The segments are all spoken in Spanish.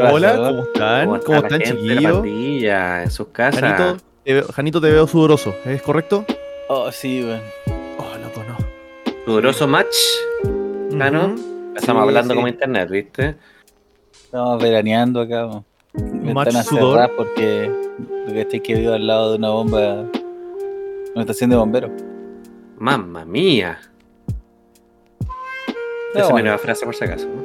Hola. ¿cómo están? ¿Cómo, ¿Cómo, está la están, gente de la chiquillos? pandilla en sus casas? Janito te, veo, Janito, te veo sudoroso, ¿es correcto? Oh, sí, weón. Oh, loco, no. Sudoroso match. Ah. Estamos Sí, hablando sí. como internet, ¿viste? Estamos veraneando acá, weón. Match Ventanas sudor. cerradas porque lo que estoy que vivo al lado de una bomba. Una estación de bomberos. Mamma mía. Pero Esa es mi nueva frase por si acaso. ¿no?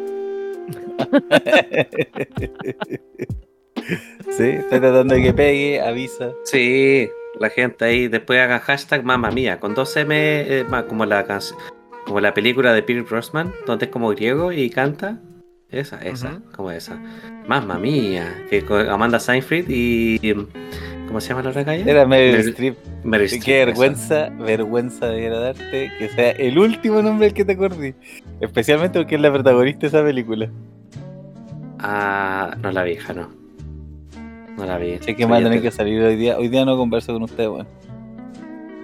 sí, estoy tratando de que pegue, avisa. Sí, la gente ahí después haga hashtag mamma mía con dos M eh, como la canción, como la película de Peter Brosnan, donde es como griego y canta. Esa, esa, como esa. Mamma mía, que con Amanda Seyfried y ¿cómo se llama la otra calle? Era Meryl Meryl- Streep. Meryl Qué vergüenza, vergüenza de agradarte que sea el último nombre al que te acordé. Especialmente porque es la protagonista de esa película. Ah, no la vi, hija, no. No la vi. Sé que Soy va a tener que salir hoy día. Hoy día no converso con usted, weón.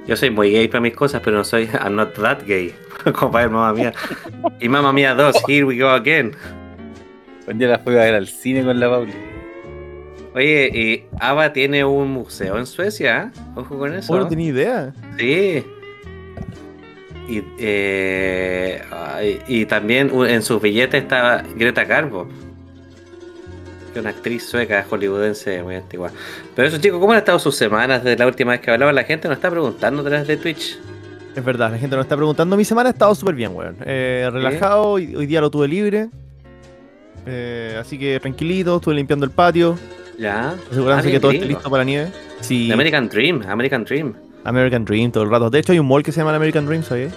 Yo soy muy gay para mis cosas, pero no soy I'm not that gay. Como para ver mamá mía. Y mamá mía 2, here we go again. Un día la fui a ver al cine con la Pauli. Oye, y ABBA tiene un museo en Suecia, ¿eh? Ojo con eso. Oh, no tenía idea. Sí. Y, eh, y también en sus billetes estaba Greta Garbo. Que una actriz sueca hollywoodense muy antigua. Pero eso, chicos, ¿cómo han estado sus semanas desde la última vez que hablaba? La gente nos está preguntando a través de Twitch. Es verdad, la gente nos está preguntando. Mi semana ha estado súper bien, weón. Eh, relajado, hoy, hoy día lo tuve libre. Eh, así que tranquilito, estuve limpiando el patio, ¿Ya? asegurándose Ah, que todo esté listo para la nieve. Sí, American Dream, American Dream. American Dream todo el rato. De hecho, hay un mall que se llama el American Dream, ¿sabes?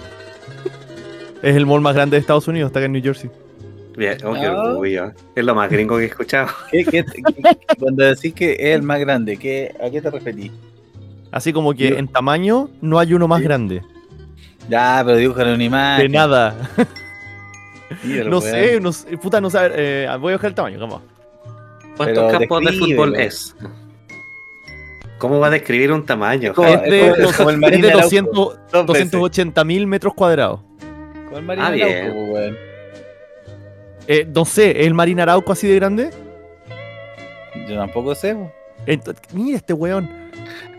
Es el mall más grande de Estados Unidos, está acá en New Jersey. Bien, oh, qué orgullo. Es lo más gringo que he escuchado. ¿Qué, qué- qué- cuando decís que es el más grande, ¿qué, ¿a qué te referís? Así como que Yo- en tamaño no hay uno más Sí. grande. Ya, pero dibujan un imagen. De nada. No sé, no sé, puta, no sabe. eh, voy a buscar el tamaño, vamos. ¿Cuántos Pero campos de fútbol es? ¿Cómo va a describir un tamaño? Es de, es como- el es Marín de Araujo, 200 dos veces. 280 mil metros cuadrados. Con el Ah, bien. Araujo, pues, weón. Eh, no sé, ¿es el Marín Arauco así de grande? Yo tampoco sé, mira este weón.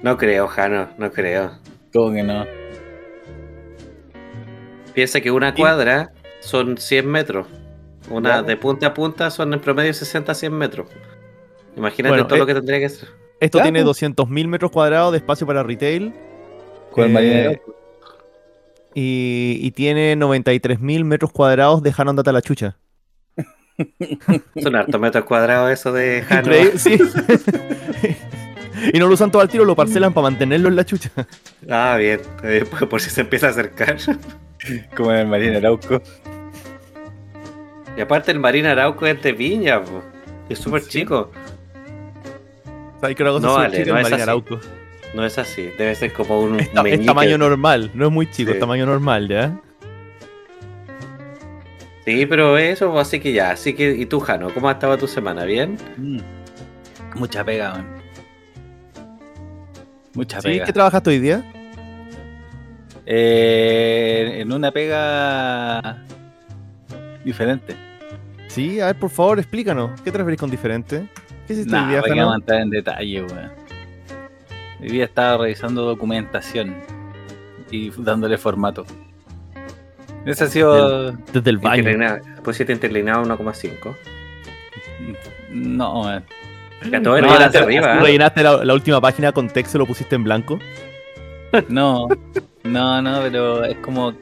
No creo, Jano, no creo. ¿Cómo que no? Piensa que una cuadra son 100 metros. Una Ya. de punta a punta son en promedio 60 a 100 metros. Imagínate Bueno, todo eh, lo que tendría que ser. Esto Ya, tiene pues. 200 mil metros cuadrados de espacio para retail Con el Eh, y, y tiene 93 mil metros cuadrados de Hanon Data la chucha. Son hartos metros cuadrados eso de. Increíble, sí. y no lo usan todo al tiro, lo parcelan para mantenerlo en la chucha. Ah, bien. Eh, por, por si se empieza a acercar. Como en el Marín Arauco. Y aparte el Marín Arauco es de Viña, po. es súper Sí. chico. ¿Sabes que una cosa No vale, chica? no así. Arauco. No es así, debe ser como un Es, tamaño normal, no es muy chico, Sí. es tamaño normal, ¿ya? Sí, pero eso, así que ya. Así que, ¿y tú, Jano? ¿Cómo ha estado tu semana? ¿Bien? Mm. Mucha pega, man. Mucha ¿Sí? pega. ¿Qué trabajaste hoy día? Eh, en una pega diferente. Sí, a ver, por favor, explícanos. ¿Qué te referís con diferente? ¿Qué hiciste hoy Nah, día, para que Jano? entrar en detalle, weón. Hoy día estaba revisando documentación y dándole formato. Ese ha sido. Desde el baño. Interlineado- Pusiste interlinado 1,5. No. Ya todo No, arriba. ¿eh? Rellenaste la, la última página con texto y lo pusiste en blanco. No, no, no, pero es como.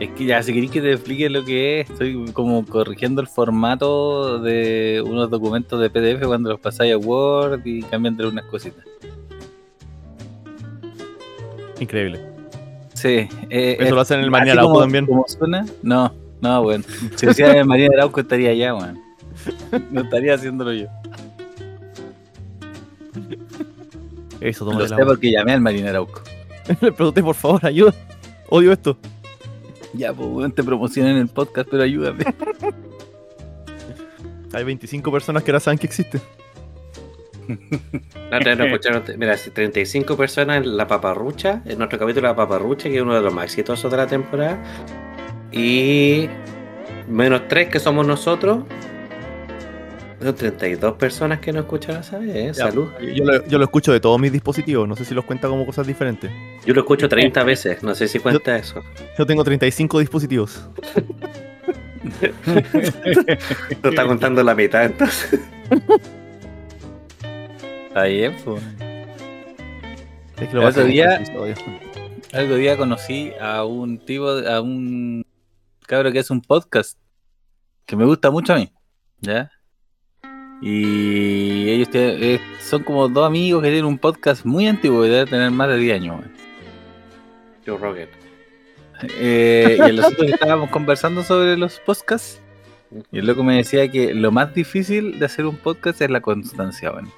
Es que ya, si queréis que te explique lo que es, estoy como corrigiendo el formato de unos documentos de PDF cuando los pasáis a Word y cambian de unas cositas. Increíble. Sí. eh, Eso es- lo hacen en el así Marín Arauco también. suena? No, no, weón. Si lo hiciera en el Marín Arauco estaría allá, weón. No estaría haciéndolo yo. Eso, Lo toma sé la porque llamé al Arauco. Le pregunté, por favor, ayuda. Odio esto. Ya, pues, weón, te promocionan el podcast, pero ayúdame. Hay 25 personas que ahora saben que existe. La otra vez nos escucharon, mira, 35 personas en La Paparrucha, en nuestro capítulo La Paparrucha, que es uno de los más exitosos de la temporada. Y menos tres que somos nosotros. Son 32 personas que nos escuchan a saber, ¿eh? Salud. Yo lo, yo lo escucho de todos mis dispositivos, no sé si los cuenta como cosas diferentes. Yo lo escucho 30 veces, no sé si cuenta eso. Yo tengo 35 dispositivos. No está contando la mitad entonces. Está bien, pues. Es que lo El bajé otro día- el otro día conocí a un tipo, a un cabro que es un podcast que me gusta mucho a mí, ¿ya? Y ellos eh, son como dos amigos que tienen un podcast muy antiguo, que debe tener más de 10 años. weón. Joe Rogan. Eh, y que estábamos conversando sobre los podcasts y el loco me decía que lo más difícil de hacer un podcast es la constancia, weón.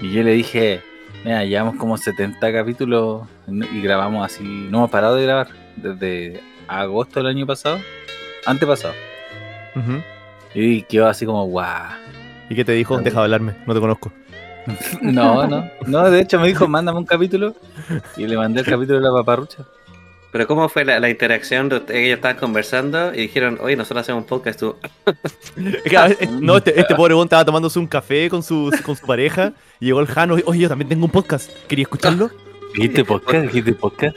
Y yo le dije, mira, llevamos como 70 capítulos y grabamos así, no hemos parado de grabar desde agosto del año pasado, antepasado. Ujú. Y quedó así como, guau. ¿Y qué te dijo? Deja de hablarme, no te conozco. No, no, no, de hecho me dijo, mándame un capítulo y le mandé el capítulo de la paparrucha. Pero ¿cómo fue la, la interacción? de ustedes? Ellos estaban conversando y dijeron, oye, nosotros hacemos un podcast. Tú, ver, no, este, este pobre weón estaba tomándose un café con su, con su pareja y llegó el Jano. Oye, yo también tengo un podcast. ¿Quería escucharlo? ¿Dijiste podcast? ¿Dijiste podcast?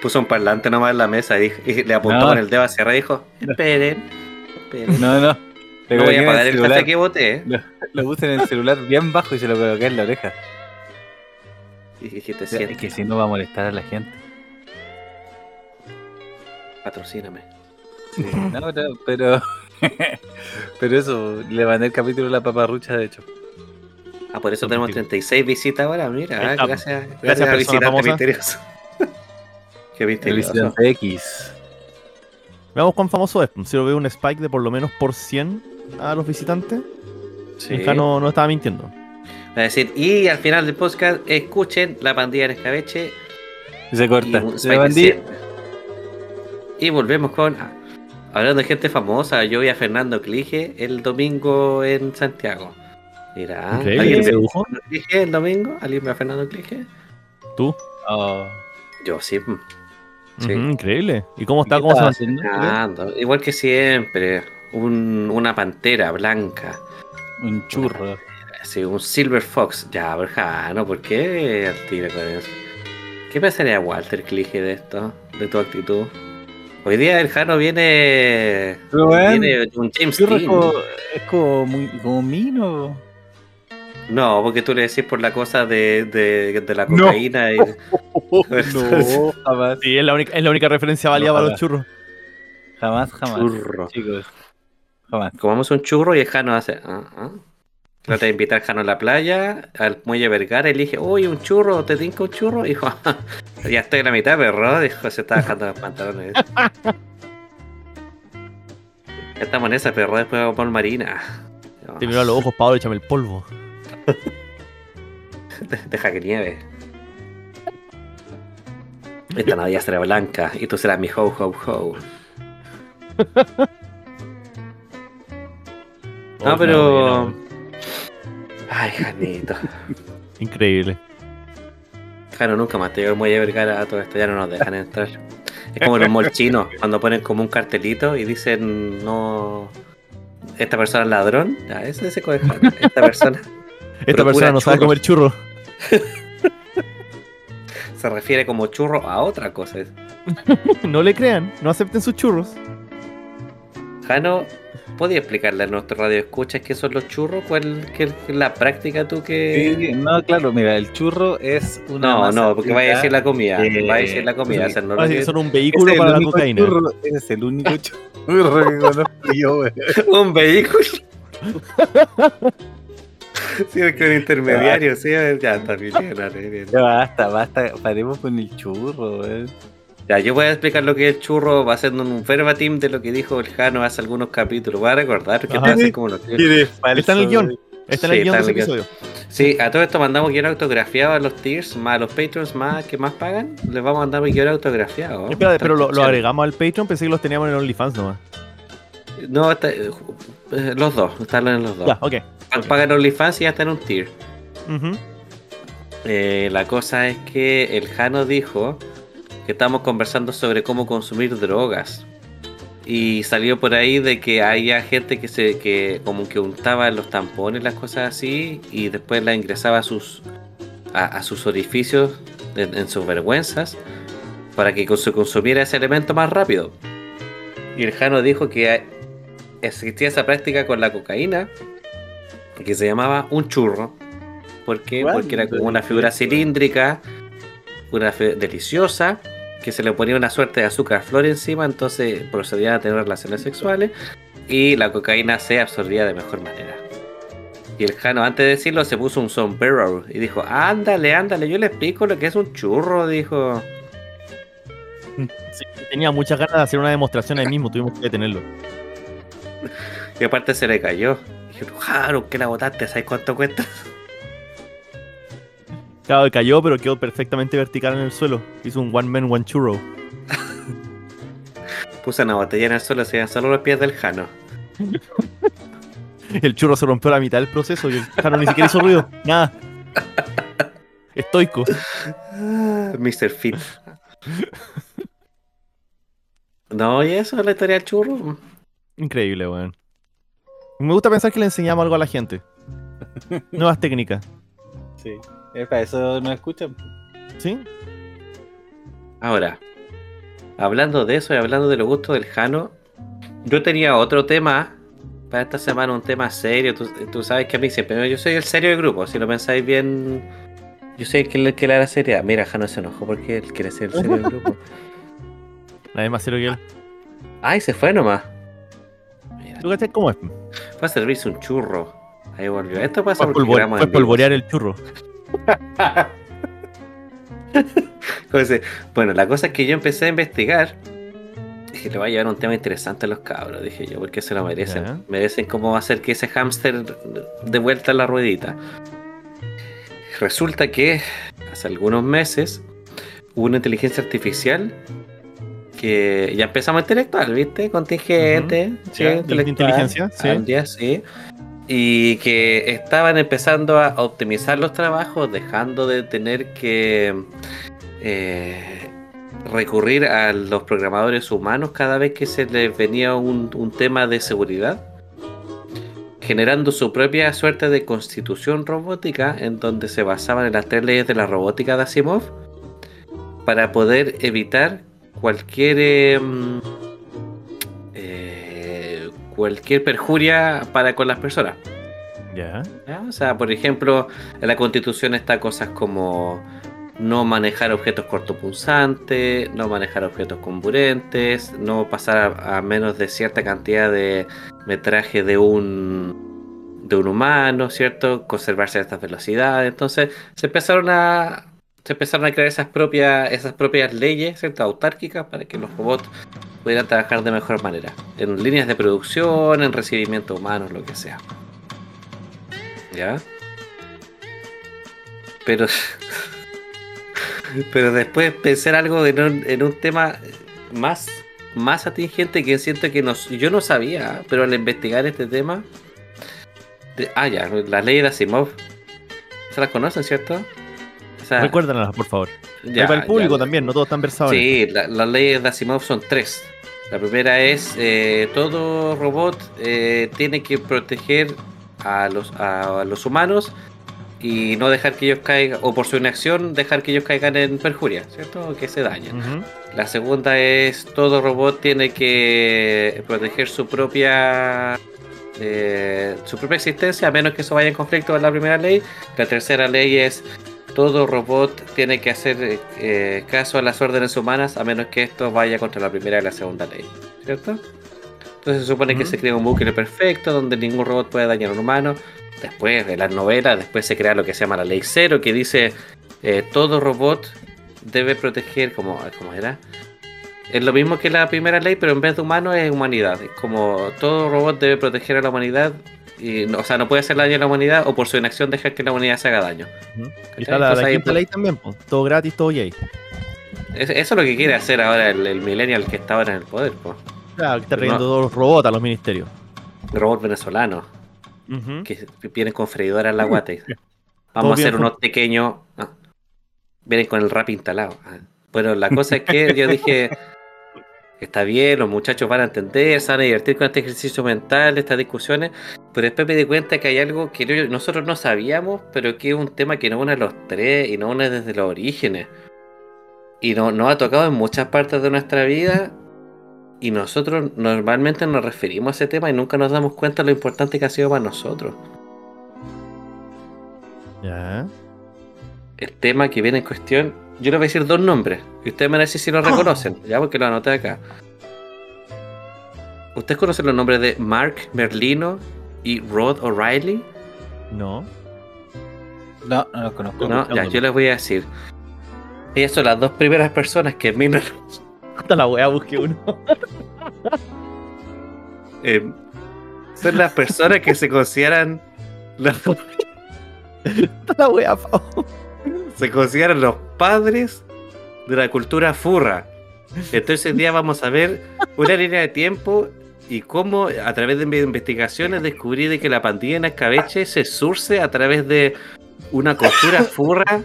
puso un parlante nomás en la mesa y, dijo- y le apuntó No. con el dedo hacia arriba y dijo, esperen, esperen. No, no. Le No voy a pagar el celular. café que boté. ¿eh? Lo, lo puse en el celular bien bajo y se lo coloqué en la oreja. Y dijiste, es que si no va a molestar a la gente. Patrocíname. No, pero, pero, pero eso, le mandé el capítulo de la paparrucha, de hecho. Ah, por eso Son tenemos motivos. 36 visitas ahora, mira. Ah, gracias, gracias, Gracias, a persona visitante famosa. misterioso. Qué El misterioso. visitante X. Veamos cuán famoso es. Si lo veo un spike de por lo menos por 100 a los visitantes, Sí. el Jano no estaba mintiendo. Va a decir, y al final del podcast, escuchen la pandilla en escabeche Y se y corta. de bandí. 100. Y volvemos con. ah, Hablando de gente famosa, yo vi a Fernando Clige el domingo en Santiago. Mira, Increíble, ¿alguien ¿se ve a dibujo? Fernando Clige el domingo? ¿Alguien ve a Fernando Clige? ¿Tú? Oh. Yo sí. mm. Increíble. ¿Y cómo está? ¿Qué ¿Cómo mantiene? haciendo? Igual que siempre. Un- una pantera blanca. Un churro. Sí, un Silver Fox. Ya, Berjano, ¿por qué al tiro con eso? ¿Qué pensaría Walter Clige de esto? De tu actitud. Hoy día el Jano viene. Viene un James Dean. como, es como, muy, como mino. No, porque tú le decís por la cosa de, de, de la No. cocaína y. No, jamás. Sí, es la única, es la única referencia válida No, para los churros. Jamás, jamás. Churro. Chicos. Jamás. Comamos un churro y el Jano hace. Ah, ah. Trata de invitar al Jano a la playa, al muelle Vergara, y le dije, oye, un churro, ¿te tinca un churro? Y dijo, ya estoy en la mitad, perro. Dijo, se está bajando los pantalones. Ya Estamos en esa, perro, después vamos por Marina. Te miró a los ojos, Pablo, échame el polvo. Deja que nieve. Esta Navidad será blanca y tú serás mi ho ho ho. No, pero. Ay, Janito. Increíble. Jano, nunca más te llegó el muelle Vergara a todo esto, ya no nos dejan entrar. Es como los molchinos, cuando ponen como un cartelito y dicen no. Esta persona es ladrón, ya, ese ese coge. Esta persona Esta persona no sabe comer churro. se refiere como churro a otra cosa. No le crean, no acepten sus churros. Jano, ¿podías explicarle a nuestro radio escuchas qué son los churros? ¿Cuál qué es la práctica tú que.? Sí, no, claro, mira, el churro es una. No, masa no, porque vaya a decir la comida. Eh, vaya a decir la comida. o sea, no lo Así que que- son un vehículo Ese es para el la único cocaína. churro, es el único churro que conozco yo, güey. Un vehículo. sí, es que un intermediario, sí, ya está bien, bien, bien. Ya basta, basta, paremos con el churro, güey. Ya, yo voy a explicar lo que es el churro, va haciendo un verbatim de lo que dijo el Jano hace algunos capítulos. Voy a recordar que Ajá. te como lo que. Está en el guion. Está en Sí, el guion de ese episodio. Sí, a todo esto mandamos guion autografiado a los tiers, más a los patrons más que más pagan, les vamos a mandar un guion autografiado. Espera, pero lo, agregamos al Patreon, pensé que los teníamos en OnlyFans nomás. No, está- eh, los dos, están en los dos. Ya, ok. Pagan OnlyFans y ya está en un tier. Eh, la cosa es que el Jano dijo que estamos conversando sobre cómo consumir drogas. Y salió por ahí de que había gente que se que como que untaba los tampones, las cosas así, y después la ingresaba a sus a, a sus orificios en, en sus vergüenzas para que se consumiera ese elemento más rápido. Y el Jano dijo que existía esa práctica con la cocaína que se llamaba un churro. ¿Por qué? Porque era como una figura cilíndrica, una fe- deliciosa, que se le ponía una suerte de azúcar flor encima, entonces procedían a tener relaciones sexuales y la cocaína se absorbía de mejor manera. Y el Jano, antes de decirlo, se puso un sombrero y dijo: Ándale, ándale, yo le explico lo que es un churro. Dijo: Sí, tenía muchas ganas de hacer una demostración ahí mismo, tuvimos que detenerlo. Y aparte se le cayó. Dije: Jaro, que la botaste, ¿sabes cuánto cuesta? Claro, cayó, pero quedó perfectamente vertical en el suelo. Hizo un one man, one churro. Puse una botella en el suelo, se iban solo los pies del Jano. El churro se rompió a la mitad del proceso y el Jano ni siquiera hizo ruido. Nada. Estoico. Ah, Mr. Fit. No, y eso es la historia del churro. Increíble, weón. Me gusta pensar que le enseñamos algo a la gente. Nuevas técnicas. Sí. Es para eso no escuchan. ¿Sí? Ahora, hablando de eso y hablando de los gustos del Jano, yo tenía otro tema para esta semana, un tema serio. Tú, tú sabes que a mí siempre, yo soy el serio del grupo, si lo pensáis bien, yo soy el que, el que le da la seriedad. Mira, Jano se enojó porque él quiere ser el serio del grupo. Nadie más serio que él. Ay, se fue nomás. Mira, ¿Tú cómo es? fue a servirse un churro. Ahí volvió. Esto pasa Fue, porque polvo- fue polvorear el churro. ¿Cómo se- Bueno, la cosa es que yo empecé a investigar. Dije, le voy a llevar un tema interesante a los cabros, dije yo, porque se lo merecen. Merecen cómo hacer que ese hámster de vuelta a la ruedita. Resulta que hace algunos meses hubo una inteligencia artificial que ya empezamos intelectual, ¿viste? Contingente, sí, intelectual. inteligencia, sí. Sí. Y que estaban empezando a optimizar los trabajos, dejando de tener que eh, recurrir a los programadores humanos cada vez que se les venía un, tema de seguridad, generando su propia suerte de constitución robótica en donde se basaban en las tres leyes de la robótica de Asimov para poder evitar cualquier em, cualquier perjuria para con las personas. Ya. ¿ya? O sea, por ejemplo, en la constitución está cosas como no manejar objetos cortopunzantes, no manejar objetos comburentes, no pasar a, a menos de cierta cantidad de metraje de un de un humano, ¿cierto? Conservar ciertas velocidades. Entonces, se empezaron a se empezaron a crear esas propias esas propias leyes, ¿cierto? autárquicas para que los robots pudieran trabajar de mejor manera, en líneas de producción, en recibimiento humano, lo que sea. ¿Ya? Pero. Pero después pensar algo en un, en un tema más, más atingente que siento que nos, yo no sabía, pero al investigar este tema. de- ah, ya, la ley de Asimov. ¿Se las conocen, cierto? O sea, Recuérdanos, por favor. ya, y para el público ya. también, no todos están versados. Sí, la- las leyes de Asimov son tres. La primera es eh, todo robot eh, tiene que proteger a los, a los humanos y no dejar que ellos caigan, o por su inacción, dejar que ellos caigan en perjuria, ¿cierto? O que se dañen. La segunda es todo robot tiene que proteger su propia eh, su propia existencia a menos que eso vaya en conflicto con la primera ley. La tercera ley es todo robot tiene que hacer eh, caso a las órdenes humanas a menos que esto vaya contra la primera y la segunda ley, ¿cierto? Entonces se supone que se crea un bucle perfecto donde ningún robot puede dañar a un humano. Después de las novelas, después se crea lo que se llama la ley cero, que dice eh, todo robot debe proteger, como, ¿cómo era? Es lo mismo que la primera ley, pero en vez de humano es humanidad. Como todo robot debe proteger a la humanidad. Y, o sea, no puede hacer daño a la humanidad o por su inacción dejar que la humanidad se haga daño. Y está la, la quinta pues, ley también, pues. todo gratis, todo gay. es- Eso es lo que quiere hacer ahora el, el millennial que está ahora en el poder. po. Claro, que está trayendo no. todos los robots a los ministerios. El robot venezolano Ujú. que vienen con freidora en la guata. Vamos a hacer unos pequeños. ah, vienen con el rap instalado. Ah. Bueno, la cosa es que yo dije. Está bien, los muchachos van a entender, se van a divertir con este ejercicio mental, estas discusiones, pero después me di cuenta que hay algo que no- nosotros no sabíamos, pero que es un tema que no une a los tres y no une desde los orígenes. Y no- nos ha tocado en muchas partes de nuestra vida y nosotros normalmente nos referimos a ese tema y nunca nos damos cuenta de lo importante que ha sido para nosotros. Ya. El tema que viene en cuestión, yo les voy a decir dos nombres y ustedes me van a decir si lo reconocen, ya porque lo anoté acá. ¿Ustedes conocen los nombres de Mark Merlino y Rod O'Reilly? No. No, no los conozco. No, ya, yo les voy a decir. Ellas son las dos primeras personas que en mí me- Hasta la wea busqué uno. eh, son las personas que se consideran los, Hasta la wea, se consideran los padres de la cultura furra. Entonces hoy día vamos a ver una línea de tiempo y cómo a través de mis investigaciones descubrí de que la pandilla en escabeche se surce a través de una cultura furra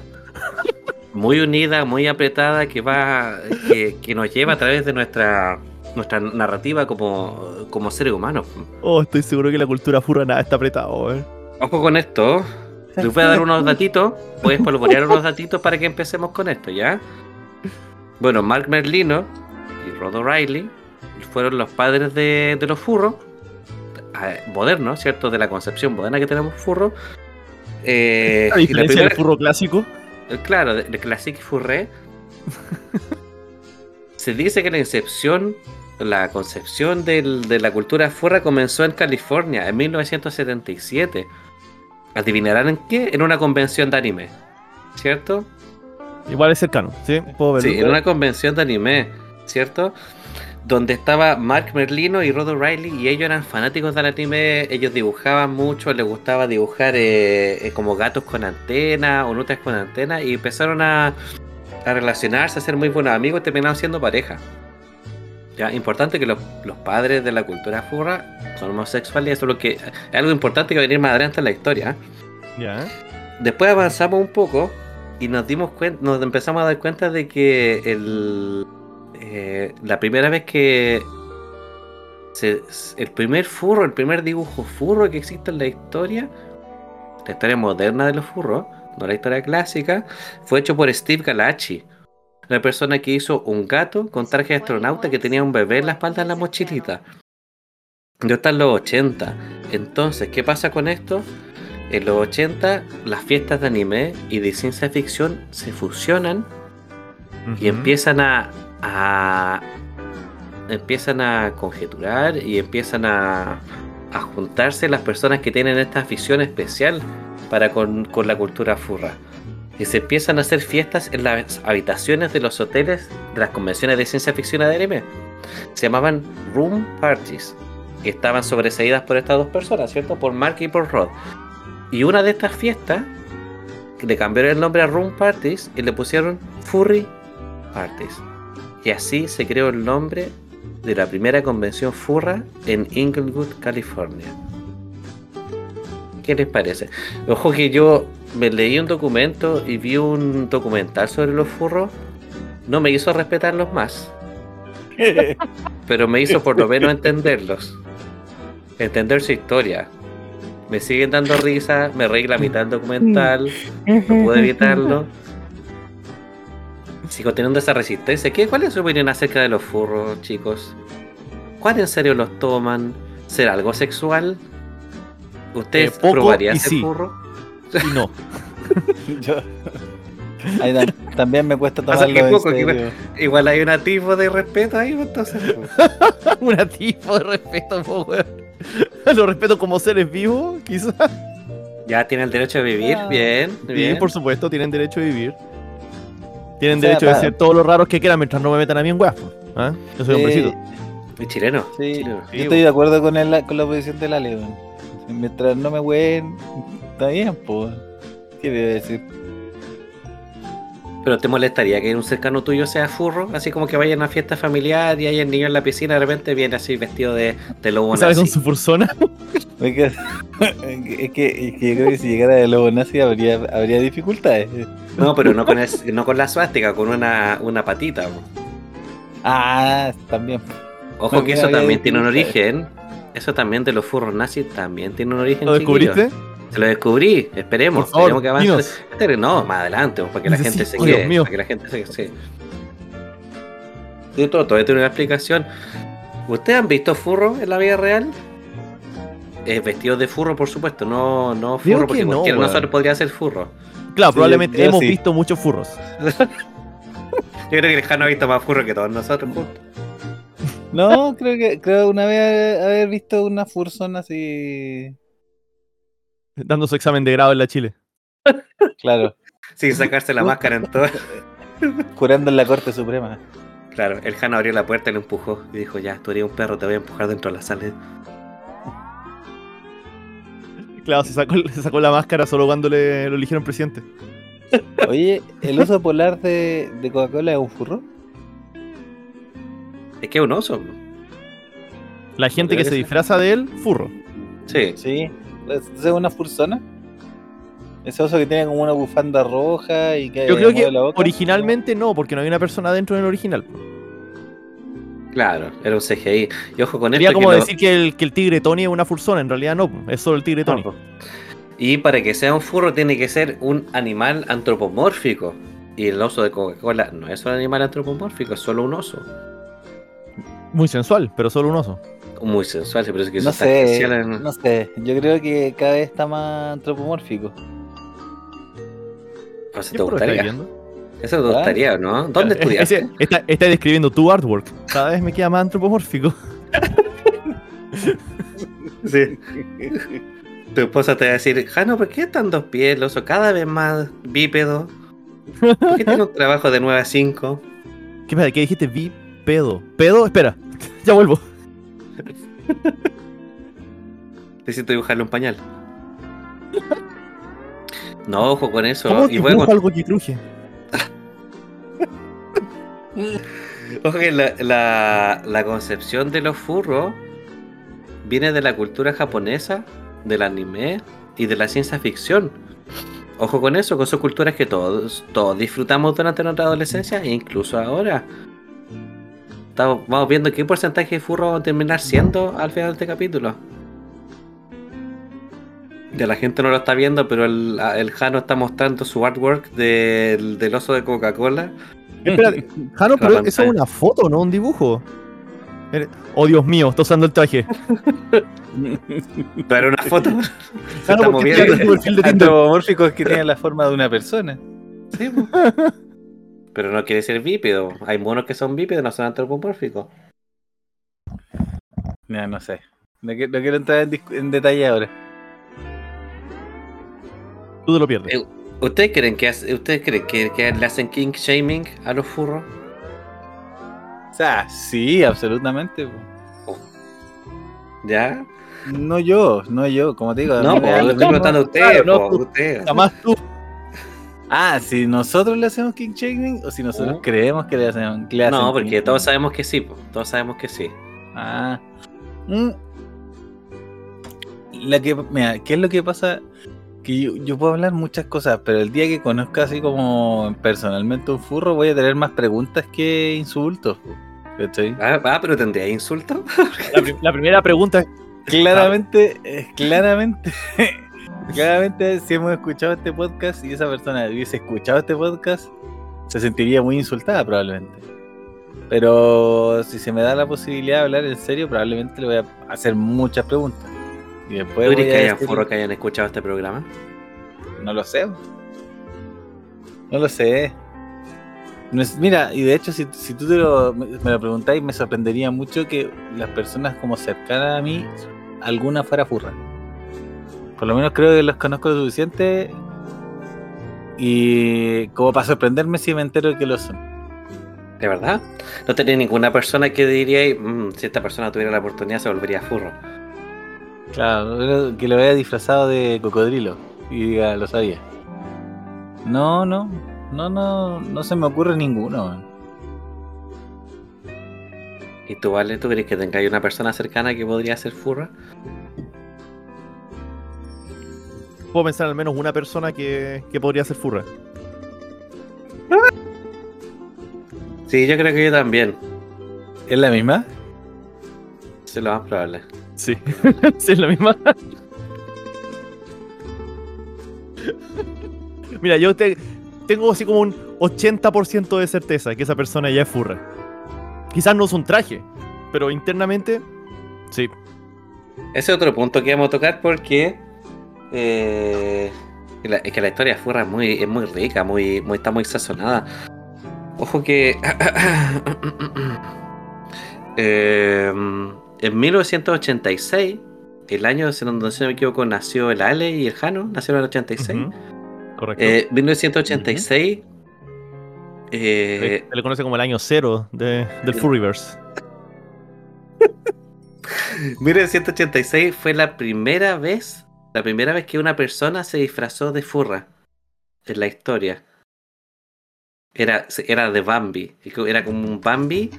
muy unida, muy apretada que va que, que nos lleva a través de nuestra nuestra narrativa como, como seres humanos. Oh, estoy seguro que la cultura furra nada está apretado, weón. Ojo con esto. Les voy a dar unos datitos. Voy a espolvorear unos datitos para que empecemos con esto, ¿ya? Bueno, Mark Merlino y Rod O'Reilly fueron los padres de, de los furros eh, modernos, ¿cierto? De la concepción moderna que tenemos furros. Eh, A y la diferencia primera- del furro clásico. eh, Claro, de, de Classic Furré. Se dice que la incepción, la concepción del- de la cultura furra comenzó en California en 1977. ¿Adivinarán en qué? En una convención de anime. ¿Cierto? Igual es cercano, ¿sí? Puedo verlo. Sí, en una convención de anime. ¿Cierto? Donde estaba Mark Merlino y Rod O'Reilly y ellos eran fanáticos del anime, ellos dibujaban mucho, les gustaba dibujar eh, eh, como gatos con antena o nutas con antena y empezaron a, a relacionarse, a ser muy buenos amigos y terminaron siendo pareja. Ya, importante que los, los padres de la cultura furra son homosexuales y eso es lo que es algo importante que va a venir más adelante en la historia. ¿eh? Ya. Después avanzamos un poco y nos dimos cuenta, nos empezamos a dar cuenta de que el, eh, la primera vez que se- el primer furro, el primer dibujo furro que existe en la historia, la historia moderna de los furros, no la historia clásica, fue hecho por Steve Galachi, la persona que hizo un gato con traje de astronauta que tenía un bebé en la espalda en la mochilita. Yo está en los 80. Entonces, ¿qué pasa con esto? En los 80, las fiestas de anime y de ciencia ficción se fusionan y empiezan a, a- empiezan a conjeturar y empiezan a, a juntarse las personas que tienen esta afición especial para con, con la cultura furra. Y se empiezan a hacer fiestas en las habitaciones de los hoteles de las convenciones de ciencia ficción anime. Se llamaban room parties. Y estaban sobreseídas por estas dos personas, ¿cierto? Por Mark y por Rod. Y una de estas fiestas le cambiaron el nombre a room parties y le pusieron furry parties. Y así se creó el nombre de la primera convención furra en Inglewood, California. ¿Qué les parece? Ojo que yo me leí un documento y vi un documental sobre los furros. No me hizo respetarlos más, pero me hizo por lo menos entenderlos. Entender su historia. Me siguen dando risa, me reí la mitad del documental, no pude evitarlo. Sigo teniendo esa resistencia. ¿Qué, ¿Cuál es su opinión acerca de los furros, chicos? ¿Cuál en serio los toman? ¿Será algo sexual? ¿Ustedes Eh, probarían ser sí. furro? Y no. Yo- Ahí tam- también me cuesta que tomarlo en que. Igual hay un tipo de respeto ahí, pues, entonces. Un tipo de respeto, po, weón. Lo respeto como seres vivos, quizás. Ya tiene el derecho de vivir, Ah. bien, Sí, bien. por supuesto, tienen derecho a vivir. Tienen O sea, derecho de ser todos los raros que quieran mientras no me metan a mí en weas. po. ¿Ah? Yo soy Sí, hombrecito. Y chileno. Sí, chileno. yo estoy de acuerdo con, el, con la posición de la León. Mientras no me hueen, está bien, pues. ¿Qué debe decir? Pero te molestaría que un cercano tuyo sea furro, así como que vaya a una fiesta familiar y hay el niño en la piscina, de repente viene así vestido de, de lobo ¿Sabes con nazi. su fursona? Es que, es, que, es que yo creo que si llegara de lobo nazi habría, habría dificultades. No, pero no con, el- no con la suástica, con una, una patita. Ah, también. Ojo No, que eso también tiene un origen. Eso también de los furros nazis también tiene un origen. ¿Lo descubriste? Se lo descubrí. Esperemos. Por favor, esperemos que avance. dinos. Pero No, más adelante, pues, para que la gente se quede. Para que la gente se sí. De todo, todo tiene una explicación. ¿Ustedes han visto furro en la vida real? Eh, vestidos de furro, por supuesto, no, no Digo furro, porque que no, cualquiera de weón. nosotros podría ser furro. Claro, Sí, probablemente yo hemos sí. visto muchos furros. Yo creo que el Jano ha visto más furro que todos nosotros juntos. No, creo que creo una vez haber visto una fursona así. Dando su examen de grado en la Chile. Claro, Sin sacarse la máscara en todo. jurando en la Corte Suprema. Claro, el Jano abrió la puerta y lo empujó. Y dijo, ya, tú eres un perro, te voy a empujar dentro de la sala. Claro, se sacó, se sacó la máscara solo cuando le, lo eligieron presidente. Oye, ¿el oso polar de, de Coca-Cola es un furro? Es que es un oso. La gente que Podría se disfraza de él, furro. Sí. Sí. ¿Es una fursona? Ese oso que tiene como una bufanda roja y que Yo creo que la boca. originalmente no, porque no había una persona dentro del original. Claro, era un CGI. Y ojo con Sería esto. como que lo- decir que el, que el tigre Tony es una fursona, en realidad no, es solo el tigre Tony. No. Y para que sea un furro tiene que ser un animal antropomórfico. Y el oso de Coca-Cola no es un animal antropomórfico, es solo un oso. Muy sensual, pero solo un oso. Muy sensual, pero es que eso No está sé, especial en- no sé. Yo creo que cada vez está más antropomórfico. ¿Qué ¿Te gustaría? viendo? Eso te gustaría, ¿no? ¿Dónde estudiaste? Ese- está, está describiendo tu artwork. Cada vez me queda más antropomórfico. Sí. Tu esposa te va a decir, Jano, ¿por qué están dos pies el oso cada vez más bípedo? ¿Por qué tiene un trabajo de 9 a 5? ¿Qué, pasa? ¿Qué dijiste? Vi pedo. ¿Pedo? Espera, ya vuelvo. Necesito dibujarle un pañal. No, ojo con eso. ¿Cómo Y luego, algo que cruje? ojo que la, la, la concepción de los furros viene de la cultura japonesa, del anime y de la ciencia ficción. Ojo con eso, con son culturas que todos, todos disfrutamos durante nuestra adolescencia e incluso ahora. Estamos, vamos viendo qué porcentaje de furros vamos a terminar siendo al final de este capítulo. Ya la gente no lo está viendo, pero el, el Jano está mostrando su artwork del, del oso de Coca-Cola. Espérate, Jano, pero eso es una foto, no un dibujo. Oh, Dios mío, está usando el traje. Pero una foto. Se Jano, está ¿por qué moviendo. tienes tu perfil de Tinder? Antropomórfico es que tiene la forma de una persona. Sí. Pero no quiere ser bípedo. Hay monos que son bípedos, no son antropomórficos. No, no sé. No, qui- no quiero entrar en, detalle ahora. Tú te lo pierdes. Eh, ¿Ustedes creen que hace- ustedes creen que, que le hacen king shaming a los furros? O sea, sí, absolutamente. po. ¿Ya? No yo, no yo, como te digo. No, da lo estoy mismo. preguntando a ustedes, Claro, no, po, tú. ustedes. Jamás tú. Ah, si nosotros le hacemos king shaming o si nosotros Uh. creemos que le le hacen No, porque todos sabemos que sí, po. todos sabemos que sí. Ah. Mm. La que, mira, ¿qué es lo que pasa? Que yo, yo puedo hablar muchas cosas, pero el día que conozca así como personalmente un furro, voy a tener más preguntas que insultos. ¿Cachai? Ah, ah, pero tendría insulto. La, la primera pregunta es: Claramente, eh, claramente, claramente, si hemos escuchado este podcast y esa persona hubiese escuchado este podcast, se sentiría muy insultada probablemente. Pero si se me da la posibilidad de hablar en serio, probablemente le voy a hacer muchas preguntas. Y después ¿Tú crees que hayan decir- que hayan escuchado este programa? No lo sé. No lo sé. Mira, y de hecho, si, si tú te lo, me me lo preguntáis, me sorprendería mucho que las personas como cercanas a mí, alguna fuera furra. Por lo menos creo que los conozco lo suficiente. Y como para sorprenderme si me entero de que lo son. ¿De verdad? No tenía ninguna persona que diría, "Mm, si esta persona tuviera la oportunidad se volvería furro. Claro, que lo vea disfrazado de cocodrilo y diga, lo sabía. No, no, no, no, no se me ocurre ninguno. ¿Y tú, Vale, tú crees que tengáis una persona cercana que podría ser furra? Puedo pensar al menos una persona que, que podría ser furra. Sí, yo creo que yo también. ¿Es la misma? Es lo más probable. Sí, sí, es la misma. Mira, yo te- tengo así como un 80% de certeza que esa persona ya es furra. Quizás no es un traje, pero internamente, sí. Ese es otro punto que vamos a tocar porque eh, la- es que la historia de Furra es muy, es muy rica, muy, muy, está muy sazonada. Ojo que eh, en 1986, el año, si no, si no me equivoco, nació el Ale y el Jano, nacieron en el 86. Ujú, Correcto. Eh, 1986. eh, Se le conoce como el año cero de- del Furryverse. 1986 fue la primera vez, la primera vez que una persona se disfrazó de furra en la historia. Era, era de Bambi, era como un Bambi,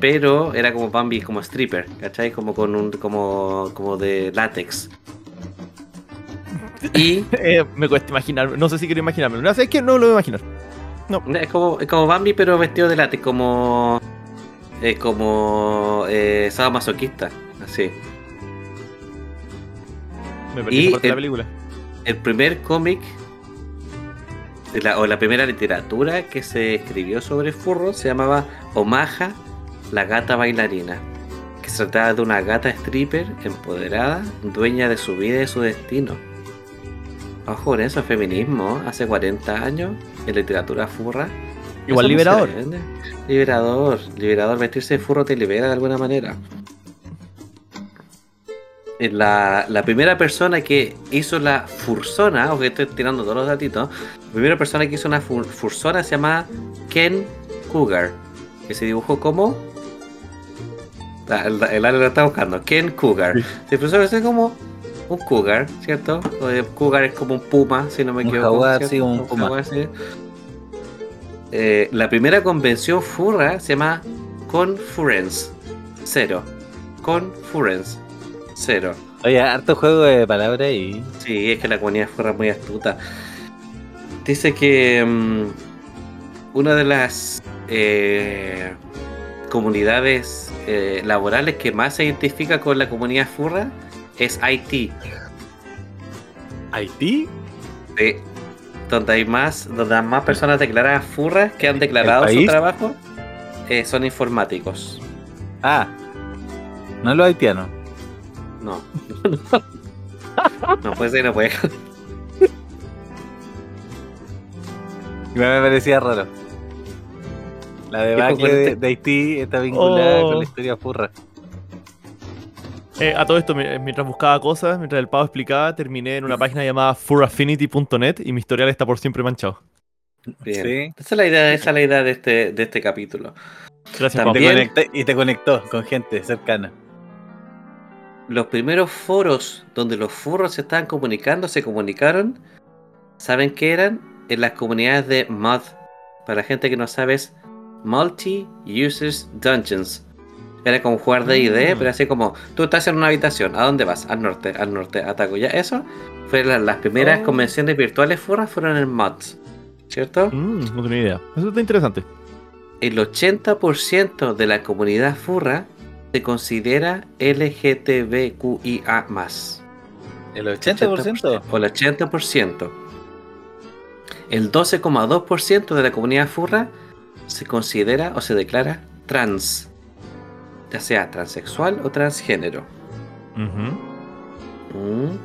pero era como Bambi como stripper, ¿cachai? Como con un, como, como de látex. Y Eh, me cuesta imaginar, no sé si quiero imaginarme. No sé, es que no lo voy a imaginar. es como, es como Bambi, pero vestido de látex, como, eh, como eh, sadomasoquista, así. Me Y la el- película. el primer cómic de la- o la primera literatura que se escribió sobre furro se llamaba Omaha, la gata bailarina, que se trataba de una gata stripper empoderada, dueña de su vida y de su destino. Ojo con eso, feminismo, hace 40 años, en literatura furra. Igual liberador. Liberador, liberador, vestirse de furro te libera de alguna manera. Eh, La, la primera persona que hizo la fursona, o que estoy tirando todos los datitos, la primera persona que hizo una fur- fursona se llama Ken Cougar, que se dibujó como... La- El, el Ale lo está buscando, Ken Cougar. Se puso a como un cougar, ¿cierto? O el cougar es como un puma, si no me Un equivoco. jaguar, sí, un puma. jaguar, sí. Eh, la primera convención furra se llama Confurence. Cero. Confurence. Cero. Oye, harto juego de palabras y. Sí, es que la comunidad furra es muy astuta. Dice que mm, una de las eh, comunidades eh, laborales que más se identifica con la comunidad furra es IT. ¿Haití? Sí. Donde hay más, donde hay más personas declaradas furras que han declarado su trabajo eh, son informáticos. Ah, no los haitianos. No. no puede ser, no puede. Igual me parecía raro. La debacle de, este- de Haití está vinculada Oh. con la historia furra. Eh, a todo esto, mi- mientras buscaba cosas, mientras el pavo explicaba, terminé en una página llamada furaffinity.net y mi historial está por siempre manchado. Bien. Sí. Esa es la idea, esa es la idea de este, de este capítulo. Gracias, Te. También- conecté- y te conectó con gente cercana. Los primeros foros donde los furros se estaban comunicando, se comunicaron, ¿saben qué eran? En las comunidades de MUD. Para la gente que no sabe es Multi-Users Dungeons. Era como jugar D&D, Mm. pero así como, tú estás en una habitación, ¿a dónde vas? Al norte, al norte, ataco. Ya, eso fue la- las primeras Oh. convenciones virtuales furras fueron en MUDs, ¿cierto? Mm, no tenía idea. Eso está interesante. El 80% de la comunidad furra se considera LGTBQIA+. El 80%. O el 80%. El 12,2% de la comunidad furra se considera o se declara trans. Ya sea transexual o transgénero. Ujú. Mm.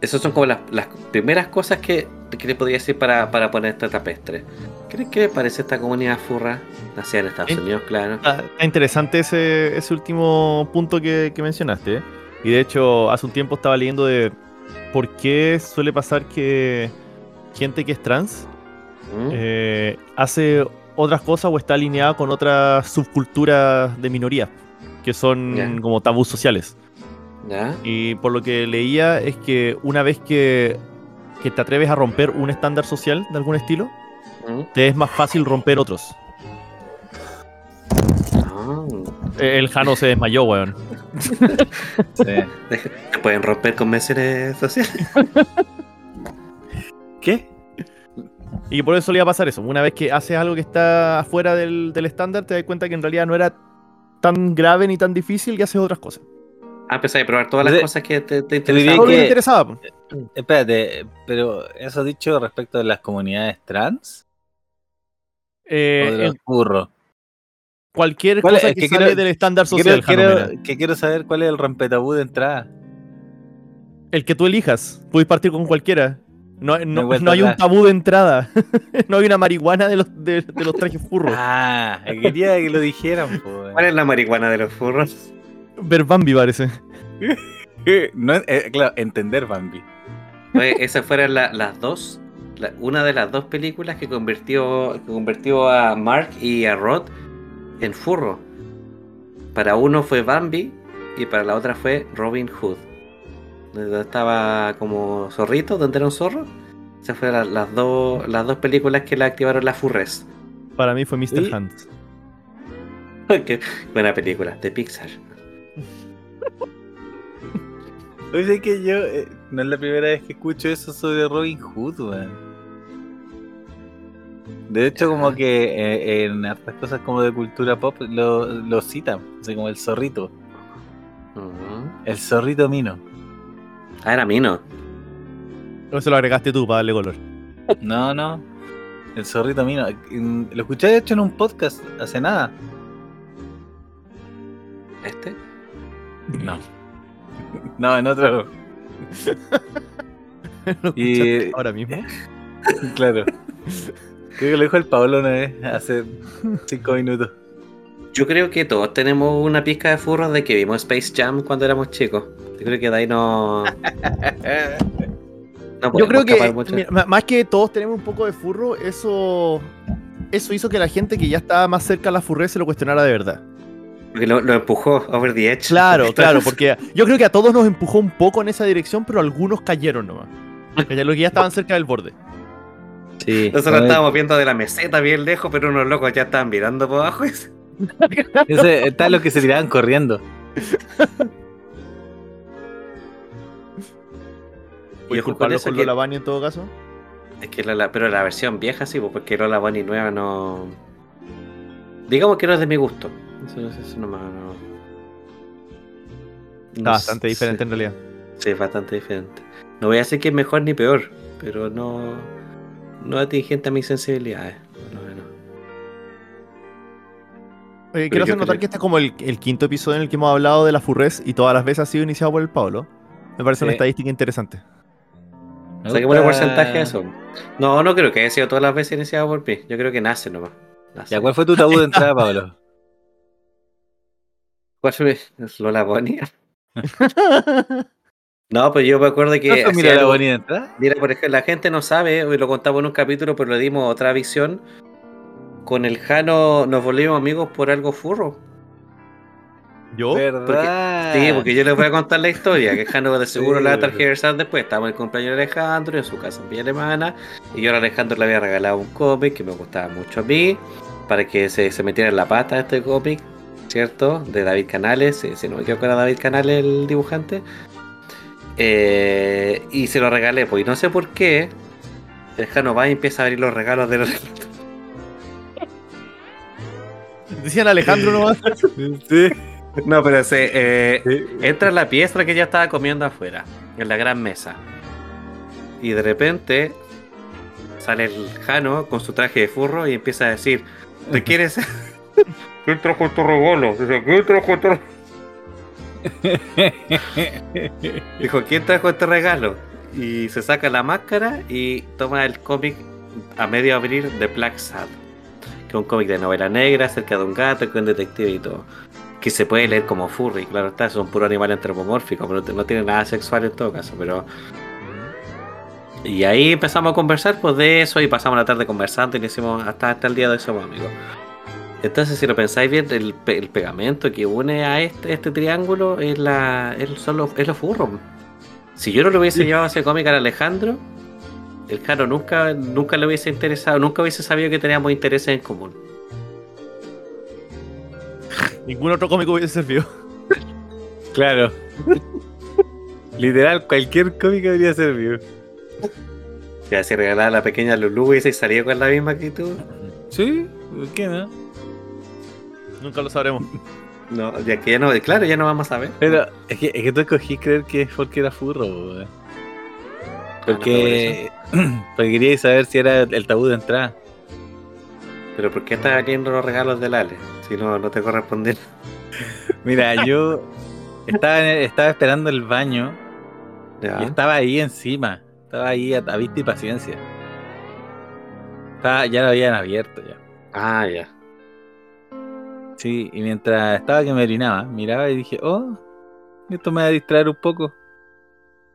Esas son como las, las primeras cosas que, que le podría decir para, para poner esta tapestre. ¿Qué, ¿Qué le parece esta comunidad furra? Nacida en Estados Unidos, claro. Está, está interesante ese, ese último punto que, que mencionaste. ¿eh? Y de hecho, hace un tiempo estaba leyendo de por qué suele pasar que gente que es trans Mm. eh, hace otras cosas o está alineada con otras subculturas de minoría, que son como tabús sociales. ¿Ya? Y por lo que leía es que una vez que, que te atreves a romper un estándar social de algún estilo, Te es más fácil romper otros. Ah. Eh, El Jano se desmayó, weón. Sí. ¿Se pueden romper convenciones sociales? ¿Qué? Y por eso solía pasar eso. Una vez que haces algo que está afuera del, del estándar, te das cuenta que en realidad no era tan grave ni tan difícil y haces otras cosas. Ah, empecé a probar todas las cosas que te, te interesaban. Que que- te interesaba. po. Espérate, pero eso dicho respecto de las comunidades trans Eh, de los cualquier cosa Es que, que sale quiero- del estándar social, quiero- que quiero saber cuál es el rompetabú de entrada. El que tú elijas. Puedes partir con cualquiera. No, no, no hay un tabú de entrada. no hay una marihuana de los, de, de los trajes furros. Ah, quería que lo dijeran. ¿Cuál es la marihuana de los furros? Ver Bambi parece. No, eh, claro, entender Bambi. Oye, esas fueron la- las dos, la- una de las dos películas que convirtió, que convirtió a Mark y a Rod en furro. Para uno fue Bambi y para la otra fue Robin Hood. Donde estaba como zorrito, donde era un zorro. Esas fueron la- las, dos, las dos películas que le activaron la furres. Para mí fue Mr. Sí. Hunt. Qué buena película, de Pixar. Oye, que yo eh, no es la primera vez que escucho eso sobre Robin Hood, weón. De hecho, como que eh, en hartas cosas como de cultura pop lo, lo citan, así como el zorrito. El zorrito mino. Ah, era Mino. O se lo agregaste tú para darle color. No, no. El zorrito mino. Lo escuché de hecho en un podcast hace nada. ¿Este? No. No, en otro. ¿Lo Y- ahora mismo? Claro. Creo que lo dijo el Pablo una vez, hace cinco minutos. Yo creo que todos tenemos una pizca de furros de que vimos Space Jam cuando éramos chicos. Yo creo que de ahí no. no Yo podemos creo que mira, más que todos tenemos un poco de furro, eso eso hizo que la gente que ya estaba más cerca a la furrez se lo cuestionara de verdad. Porque lo, lo empujó over the edge. Claro, claro, porque yo creo que a todos nos empujó un poco en esa dirección, pero algunos cayeron nomás. Los que ya estaban cerca del borde. Sí. Nosotros estábamos viendo de la meseta bien lejos, pero unos locos ya estaban mirando por abajo. Ese, están los que se tiraban corriendo. Y ¿Puedes con culparlos con que- Lola Bunny en todo caso? Es que la, la- pero la versión vieja sí, pues, porque Lola Bunny nueva no. Digamos que no es de mi gusto. Eso, eso, eso nomás no. No bastante sé. diferente en realidad. Sí, es bastante diferente. No voy a decir que es mejor ni peor, pero no. No atingente a mis sensibilidades. No, no. Oye, quiero hacer notar creo- que este es como el, el quinto episodio en el que hemos hablado de la furrez y todas las veces ha sido iniciado por el Pablo. Me parece una estadística interesante. Me Saquemos un gusta- porcentaje de eso. No, no creo que haya sido todas las veces iniciado por mí. Yo creo que nace nomás. Nace. Ya, ¿cuál fue tu tabú de entrada, Pablo? ¿Cuál fue? Lola Bunny. No, pues yo me acuerdo que. ¿No mira la algo- entrada? Mira, por ejemplo, la gente no sabe, hoy lo contamos en un capítulo, pero le dimos otra visión. Con el Jano nos volvimos amigos por algo furro. ¿Yo? ¿Verdad? Sí, porque yo les voy a contar la historia, que Jano de seguro Sí, la va a tergiversar después. Estábamos en el cumpleaños de Alejandro, en su casa en Villa Alemana, y yo a Alejandro le había regalado un cómic que me gustaba mucho a mí, para que se, se metiera en la pata este cómic, ¿cierto? De David Canales, si, si no me equivoco era David Canales el dibujante. Eh, y se lo regalé, pues, y no sé por qué, el Jano va y empieza a abrir los regalos de los... Decían Alejandro nomás. Sí. No, pero se... eh, sí. Entra a la pieza que ya estaba comiendo afuera, en la gran mesa. Y de repente sale el Jano con su traje de furro y empieza a decir, ¿te quieres? ¿Quién trajo este regalo? Dice, ¿quién trajo este regalo? Dijo, ¿quién trajo este regalo? Y se saca la máscara y toma el cómic a medio abrir de Black Sad. Que es un cómic de novela negra acerca de un gato que es un detective y todo. Que se puede leer como furry, claro está, son puro animal antropomórfico, pero no tiene nada sexual en todo caso, pero... Y ahí empezamos a conversar pues de eso y pasamos la tarde conversando y le hicimos hasta, hasta el día de hoy somos amigos. Entonces si lo pensáis bien, el, pe- el pegamento que une a este, este triángulo es la es, son los, es los furros. Si yo no le hubiese llevado ese cómic al Alejandro, el Jaro nunca, nunca le hubiese interesado, nunca hubiese sabido que teníamos intereses en común. Ningún otro cómico hubiese servido. Claro. Literal, cualquier cómic debería ser vivo. Ya se regalaba la pequeña Lulu y se salía con la misma actitud. Sí, ¿por qué no? Nunca lo sabremos. No, ya que ya no, claro, ya no vamos a ver. Pero es que, es que tú escogí creer que es porque era furro, weón. Porque, porque quería saber si era el tabú de entrada. Pero ¿por qué estás abriendo los regalos del Ale? Si no, no te corresponde. Mira, yo estaba, el- estaba esperando el baño Ya. y estaba ahí encima. Estaba ahí a, a vista y paciencia. Estaba- ya lo habían abierto ya. Ah, ya. Sí, y mientras estaba que me orinaba, miraba y dije, oh, esto me va a distraer un poco.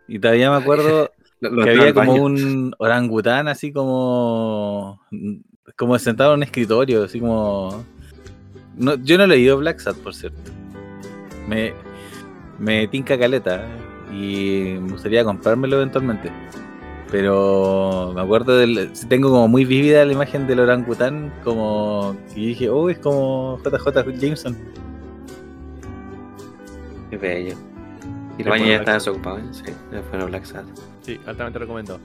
Y todavía me acuerdo que había como un orangután así como como sentado en un escritorio, así como no, yo no he leído Black Sat, por cierto. Me, me tinca caleta y me gustaría comprármelo eventualmente. Pero me acuerdo del. Tengo como muy vívida la imagen del orangután, como. Y dije, oh, es como JJ Jameson. Qué bello. Y el Es baño bueno ya estaba desocupado, ¿eh? Sí, ya fue Black Sad. Sí, altamente recomendado.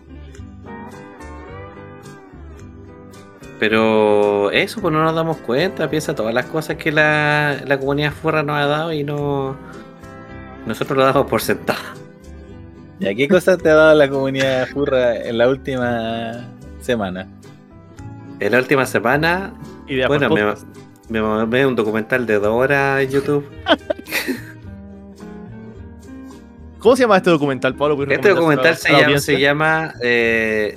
Pero eso, pues no nos damos cuenta, piensa todas las cosas que la, la comunidad furra nos ha dado y no. Nosotros lo damos por sentado. ¿Y a qué cosas te ha dado la comunidad furra en la última semana? En la última semana, Idea bueno, me, me mamé un documental de dos horas en YouTube. ¿Cómo se llama este documental, Pablo? ¿Puedes Este documental a- se a la llama, se llama eh,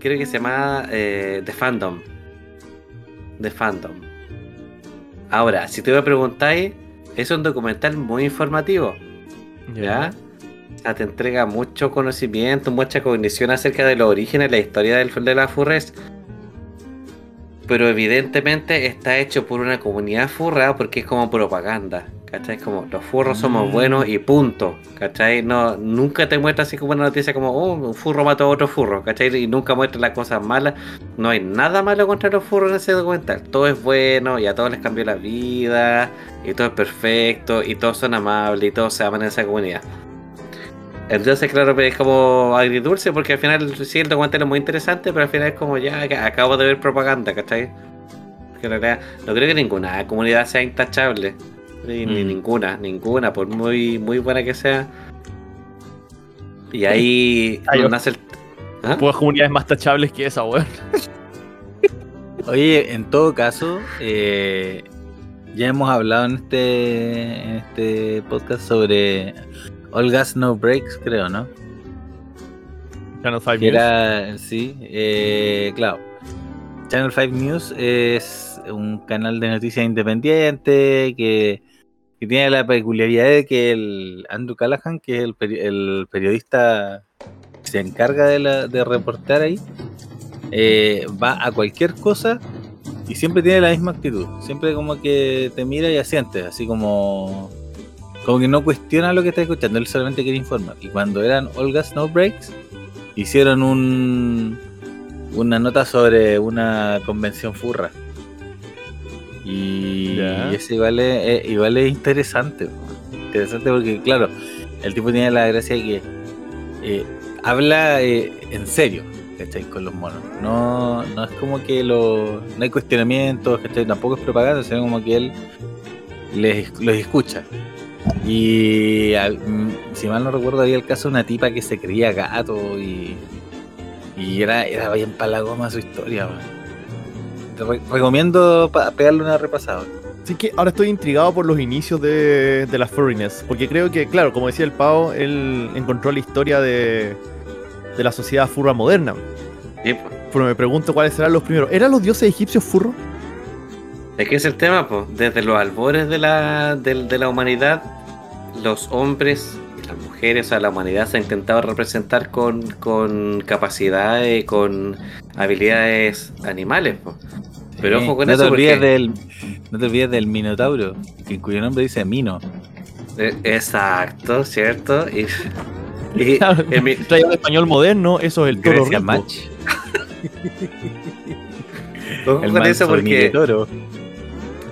creo que se llama eh, The Fandom. The Fandom. Ahora, si te me preguntáis, es un documental muy informativo, ¿ya? O sea, te entrega mucho conocimiento, mucha cognición acerca de los orígenes, la historia del, de la furres. Pero evidentemente está hecho por una comunidad furra porque es como propaganda. ¿Cachai? Como los furros somos Mm. buenos y punto. ¿Cachai? No, nunca te muestra así como una noticia como, oh, un furro mató a otro furro. ¿Cachai? Y nunca muestra las cosas malas. No hay nada malo contra los furros en ese documental. Todo es bueno y a todos les cambió la vida. Y todo es perfecto. Y todos son amables y todos se aman en esa comunidad. Entonces, claro, es como agridulce porque al final sí el documental es muy interesante, pero al final es como ya acabo de ver propaganda, ¿cachai? Porque en realidad no creo que ninguna comunidad sea intachable. Ni, ni Mm. ninguna, ninguna, por muy, muy buena que sea. Y ahí Ay, nace el. ¿Ah? Comunidades más tachables que esa, weón. Oye, en todo caso, eh, ya hemos hablado en este, en este podcast sobre All Gas No Breaks, creo, ¿no? Channel 5 Que era, sí, eh, claro. Channel 5 News es un canal de noticias independiente que, que tiene la peculiaridad de que el Andrew Callahan, que es el, peri- el periodista que se encarga de, la, de reportar ahí, eh, va a cualquier cosa y siempre tiene la misma actitud. Siempre como que te mira y asiente, así como, como que no cuestiona lo que está escuchando, él solamente quiere informar. Y cuando eran All Gas No Breaks, hicieron un, una nota sobre una convención furra. Y, Ya. y eso igual es, es- igual es interesante. Interesante porque, claro, el tipo tiene la gracia de que eh, habla eh, en serio, ¿cachai? Con los monos. No, no es como que lo, no hay cuestionamientos, ¿cachai? Tampoco es propaganda, sino como que él les, los escucha. Y al- mm, si mal no recuerdo, había el caso de una tipa que se creía gato y, y era, era bien palagoma su historia. man. Te re- recomiendo pa- pegarle una repasada. Así que ahora estoy intrigado por los inicios de, de la furriness. Porque creo que, claro, como decía el Pau, él encontró la historia de, de la sociedad furra moderna. Sí, po. Pero me pregunto cuáles serán los primeros. ¿Eran los dioses egipcios furros? Es que es el tema, pues. Desde los albores de la, del- de, la humanidad, los hombres y las mujeres, o sea, la humanidad se ha intentado representar con, con capacidades, con habilidades animales, po. Pero ojo con no eso te olvides porque- del No te olvides del Minotauro, que cuyo nombre dice Mino. Eh, Exacto, ¿cierto? Y, y al español moderno, eso es el toro. Match. ojo El con eso porque, Toro.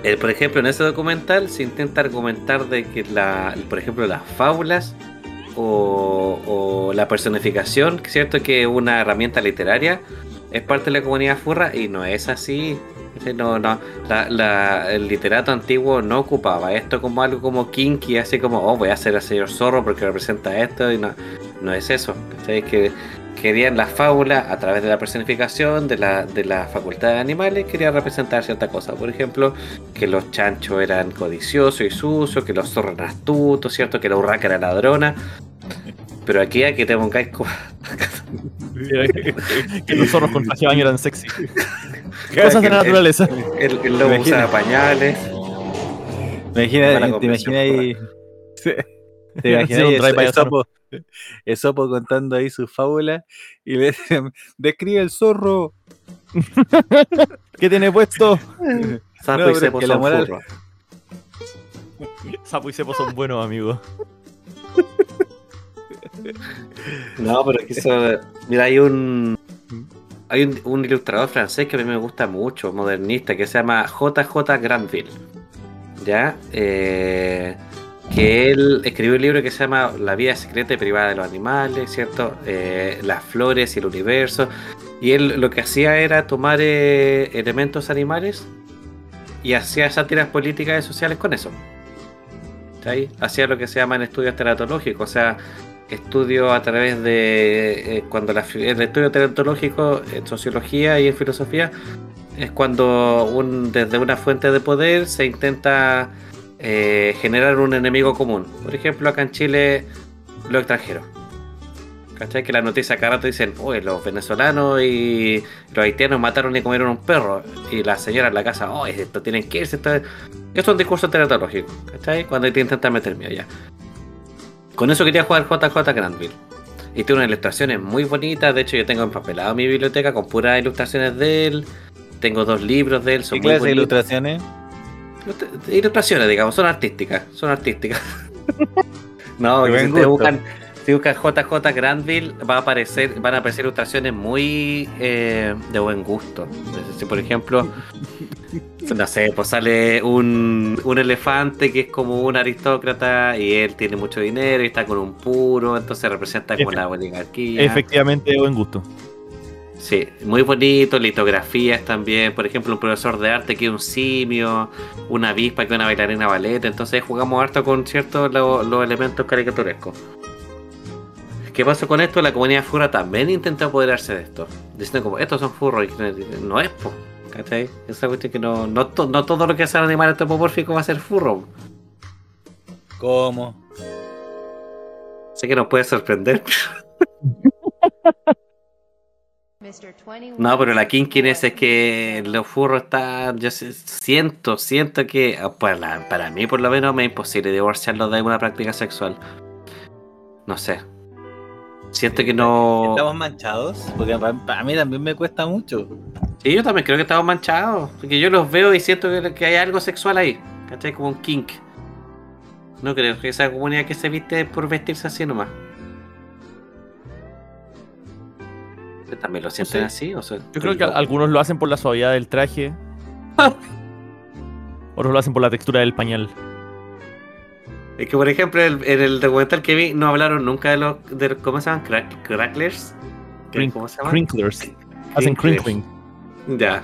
Eh, por ejemplo, en ese documental se intenta argumentar de que, la, por ejemplo, las fábulas o, la personificación, ¿cierto? Que es una herramienta literaria, es parte de la comunidad furra y no es así. ¿cachai? No, no, la- la- el literato antiguo no ocupaba esto como algo como kinky, así como, oh, voy a hacer al señor zorro porque representa esto, y no, no es eso. ¿cachai? Es que querían la fábula a través de la personificación de la, de la facultad de animales, querían representar cierta cosa. Por ejemplo, que los chanchos eran codiciosos y sucios, que los zorros eran astutos, ¿cierto? Que la urraca era ladrona. Pero aquí, aquí te pongáis que los zorros con traje baño eran sexy. Cosas de la el- naturaleza. El, el lobo Imagina. usaba pañales. ¿Te imaginas, Mala te imaginas ahí, te imaginas ahí drive by el, a zorro. sopo, el sopo contando ahí su fábula y le dicen, describe el zorro. ¿Qué tiene puesto? Sapo No, y cepo es que son moral-. Sapo y cepo son buenos, amigos. No, pero que eso. Mira, hay un. Hay un, un ilustrador francés que a mí me gusta mucho, modernista, que se llama JJ Granville. ¿Ya? Eh, él escribió un libro que se llama La vida secreta y privada de los animales, ¿cierto? Eh, las flores y el universo. Y él lo que hacía era tomar eh, elementos animales y hacía sátiras políticas y sociales con eso. ¿Cachai? Hacía lo que se llaman estudios teratológicos, o sea, estudio a través de eh, cuando la el estudio teratológico en sociología y en filosofía es cuando un, desde una fuente de poder se intenta eh, generar un enemigo común. Por ejemplo, acá en Chile, los extranjeros. ¿Cachai? Que la noticia cada rato dicen, oye, los venezolanos y los haitianos mataron y comieron un perro. Y la señora en la casa, oh, esto tienen que irse. Esto es, un discurso teratológico. ¿Cachai? Cuando te intentan meter miedo ya. Con eso quería jugar JJ Granville. Y tiene unas ilustraciones muy bonitas. De hecho, yo tengo empapelado mi biblioteca con puras ilustraciones de él. Tengo dos libros de él. Son ¿Qué muy clase de ilustraciones? Ilustra- Ilustraciones, digamos, son artísticas. Son artísticas. no, si ustedes buscan, si buscan JJ Granville, va a aparecer, van a aparecer ilustraciones muy eh, de buen gusto. Si, por ejemplo, no sé, pues sale un, un elefante que es como un aristócrata y él tiene mucho dinero y está con un puro, entonces representa como la oligarquía. Efectivamente, buen gusto. Sí, muy bonito, litografías también, por ejemplo, un profesor de arte que es un simio, una avispa que es una bailarina ballet, entonces jugamos harto con ciertos lo- los elementos caricaturescos. ¿Qué pasó con esto? La comunidad furra también intentó apoderarse de esto, diciendo como, estos son furros, y no es, po, ¿cachai? Esa cuestión que no, no, to- no todo lo que sea animal antropomórfico va a ser furro. ¿Cómo? Sé que nos puede sorprender, No, pero la kinkiness es que los furros están. Yo sé- siento, siento que. ah, Para, para mí, por lo menos, me es imposible divorciarlos de alguna práctica sexual. No sé. Siento que no. ¿Estamos manchados? Porque para, para mí también me cuesta mucho. Sí, yo también creo que estamos manchados. Porque yo los veo y siento que, que hay algo sexual ahí. ¿Cachai? Como un kink. No creo que esa comunidad que se viste por vestirse así nomás. ¿También lo sienten sé. así? O sea, Yo creo que algunos lo hacen por la suavidad del traje. Otros lo hacen por la textura del pañal. Es que, por ejemplo, el- en el documental que vi, no hablaron nunca de los. De, ¿Cómo se llaman? Crack- cracklers. ¿Qué- Crink- ¿Cómo se llaman? Crinklers. Hacen crinkling. Ya.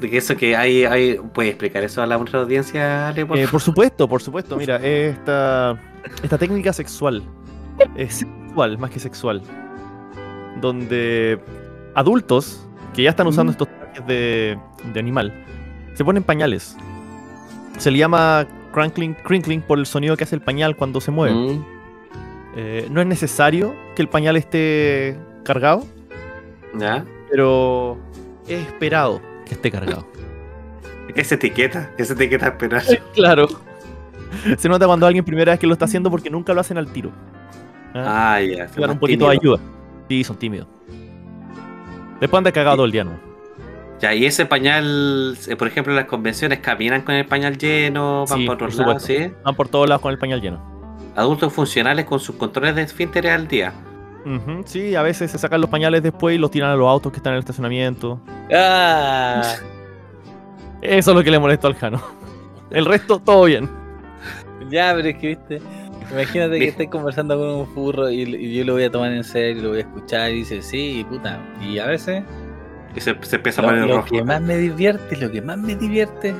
De que eso que hay. hay ¿Puedes explicar eso a la nuestra audiencia, Ale? Por Eh, por supuesto, por supuesto. Mira, esta, esta técnica sexual es sexual más que sexual. Donde adultos que ya están usando Mm. estos trajes de, de animal se ponen pañales. Se le llama crankling, crinkling por el sonido que hace el pañal cuando se mueve. Mm, Eh, no es necesario que el pañal esté cargado, ya. pero es esperado que esté cargado. Esa etiqueta, esa etiqueta esperar. claro. Se nota cuando alguien primera vez que lo está haciendo porque nunca lo hacen al tiro. ¿Ah? Ah, ya. Dan un poquito de ayuda. Sí, son tímidos. Después anda cagado el día, ¿no? Ya, y ese pañal, eh, por ejemplo, en las convenciones caminan con el pañal lleno, van Sí, por otros lados. Van por todos lados con el pañal lleno. Adultos funcionales con sus controles de esfínteres al día. Ujú, Sí, a veces se sacan los pañales después y los tiran a los autos que están en el estacionamiento. ¡Ah! Eso es lo que le molesta al Jano. El resto, todo bien. Ya, pero es que viste. Imagínate que estés conversando con un furro y, y yo lo voy a tomar en serio, lo voy a escuchar y dice, sí, puta. Y a veces Y se, se empieza a lo, poner lo rojo. que más me divierte, lo que más me divierte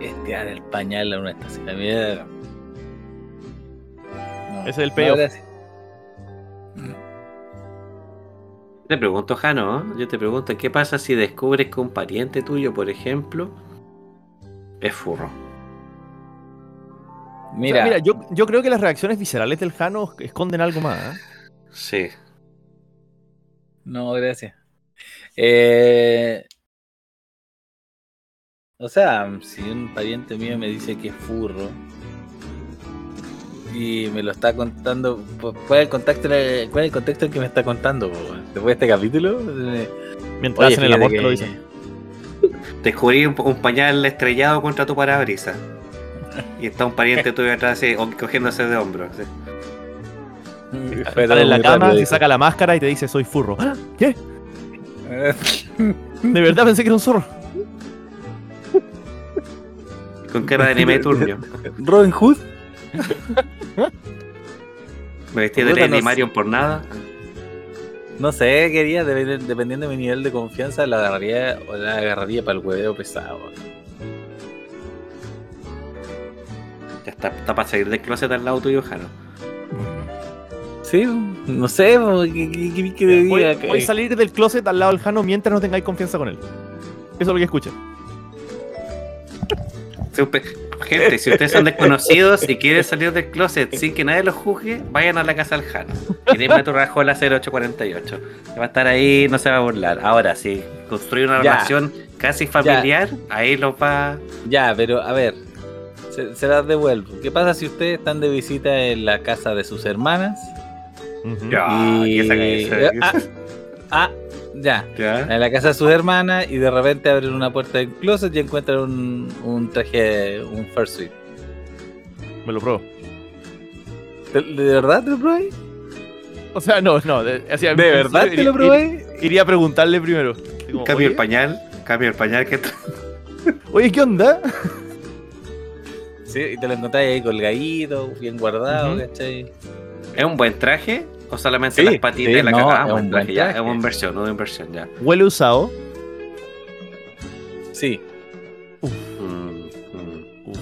es tirar el pañal a una estacionamiento. No, Ese es el gracias. Te pregunto, Jano, ¿eh? yo te pregunto, ¿qué pasa si descubres que un pariente tuyo, por ejemplo, es furro? O sea, Mira, mira, yo, yo creo que las reacciones viscerales del Jano esconden algo más. ¿eh? Sí. no, gracias. Eh, o sea, si un pariente mío me dice que es furro y me lo está contando, pues, ¿cuál es el contexto, cuál es el contexto en que me está contando? Después de este capítulo, Eh, Mientras Oye, hacen el amor, te lo dicen. Descubrí un, un pañal estrellado contra tu parabrisas. Y está un pariente tuyo atrás así, cogiéndose de hombros. así. Todo en la cama, se saca la máscara y te dice soy furro. ¡Ah! ¿Qué? De verdad pensé que era un zorro. Con cara de anime turbio. Robin Hood. Me vestí de Lady. Marion por nada. No sé, quería, dep- dependiendo de mi nivel de confianza, la agarraría o la agarraría para el hueveo pesado. Está, está para salir del closet al lado tuyo, Jano. Sí, no sé, ¿qué, qué, qué, Voy, diga? voy a salir del closet al lado del Jano mientras no tengáis confianza con él. Eso es lo que pe- Gente, si ustedes son desconocidos y quieren salir del closet sin que nadie los juzgue, vayan a la casa del Jano. Y de Metro Rajola 0848. Va a estar ahí, no se va a burlar. Ahora, si construye una Ya. relación casi familiar, ahí los va. Ya, pero a ver, se, se las devuelvo. ¿Qué pasa si ustedes están de visita en la casa de sus hermanas? Ya. Ah, y... ¿qué saca ese? ah, ah, ya. ¿Ya? En la casa de sus hermanas y de repente abren una puerta del closet y encuentran un, un traje, un fursuit. Me lo pruebo. ¿De, de verdad te lo probé? O sea, no, no. De, o sea, ¿De verdad te lo probé? Iría a preguntarle primero. Como, Cambio el pañal. Cambio el pañal que Oye, ¿qué onda? Sí, y te lo encontrás ahí colgadito, bien guardado. ¿cachai? ¿Es un buen traje? ¿O solamente Sí, las patitas sí, de la no, cagada? es buen un buen traje, ya. Es una inversión, una inversión, ya. Huele usado. Sí, Mm, mm.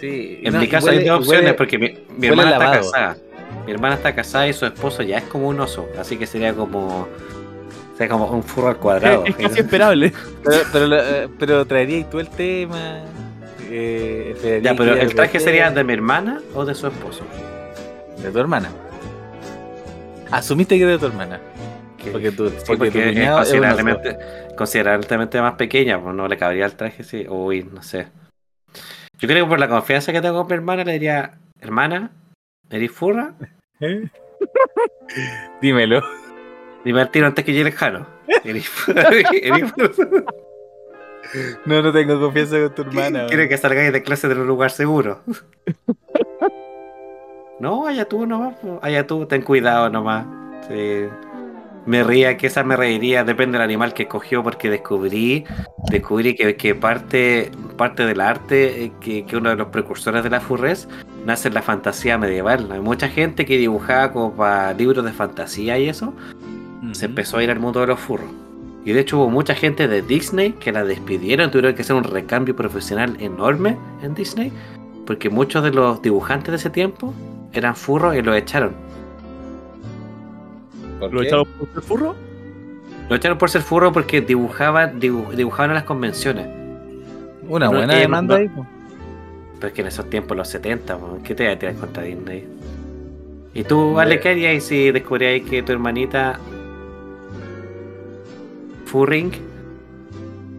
sí. En No, mi y caso huele- hay dos y opciones huele- porque mi, hermana está casada. Mi hermana está casada y su esposo ya es como un oso, así que sería como sería como un furro al cuadrado. Es casi esperable. Pero, pero, lo- eh, pero traerías tú el tema. Eh, ya, pero el traje sería de mi hermana o de su esposo. de tu hermana. Asumiste que de tu hermana. Que- Porque sí, porque tu es considerablemente, considerablemente más pequeña, pues no le cabría el traje, sí. Uy, no sé. Yo creo que por la confianza que tengo con mi hermana le diría, hermana, ¿eres furra? ¿Eh? Dímelo. Dime al tiro antes que llegue el jano. ¿Eres furra? ¿Eres furra? No, no tengo confianza con tu hermana. Quiero que salgáis de clase de un lugar seguro. No, allá tú nomás. Allá tú, ten cuidado nomás. Sí. Me ría, que esa me reiría, depende del animal que escogió, porque descubrí, descubrí que, que parte, parte del arte, eh, que, que uno de los precursores de la furres, nace en la fantasía medieval. Hay mucha gente que dibujaba como para libros de fantasía y eso, se empezó a ir al mundo de los furros. Y de hecho hubo mucha gente de Disney que la despidieron, tuvieron que hacer un recambio profesional enorme en Disney, porque muchos de los dibujantes de ese tiempo eran furros y los echaron. ¿Por ¿Lo qué? echaron por ser furro? Lo echaron por ser furro porque dibujaban, dibu- dibujaban en las convenciones. Una No, buena eh, demanda no- ahí. po. Pero es que en esos tiempos, los 70, po, ¿qué te iba a tirar contra Disney? ¿Y tú. Ale, qué harías si descubríais que tu hermanita Furring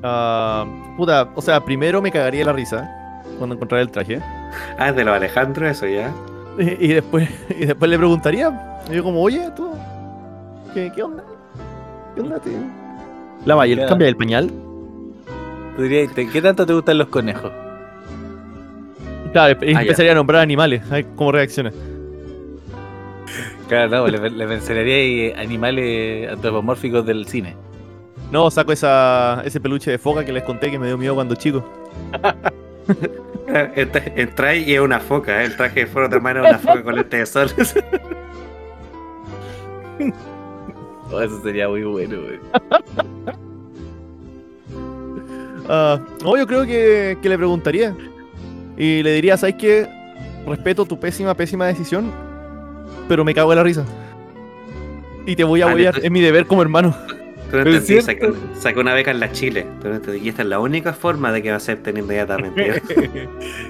Ah, puta, o sea, primero me cagaría la risa cuando encontrara el traje. Ah, es de los Alejandro, eso ya. Y, y después, y después le preguntaría. Y yo como, oye, tú, ¿qué, qué onda? ¿Qué onda, tío? El Ya. cambia el pañal. Tú dirías, ¿te- ¿qué tanto te gustan los conejos? Claro, y Ah, ya. empezaría a nombrar animales, a ver cómo reacciona. Claro, no, le, le mencionaría animales antropomórficos del cine. No, saco esa, ese peluche de foca que les conté que me dio miedo cuando chico. Entra- Entra y es una foca, ¿eh? el traje de Foro de hermano es una foca con lente de sol. Oh, eso sería muy bueno, güey. Ah, no, yo creo que, que le preguntaría. Y le diría, ¿sabes qué? Respeto tu pésima, pésima decisión, pero me cago en la risa. Y te voy a Vale, apoyar, es mi deber como hermano. Tú entendí, sacó, sacó una beca en la Chile. Tú no entendí, y esta es la única forma de que me acepten inmediatamente.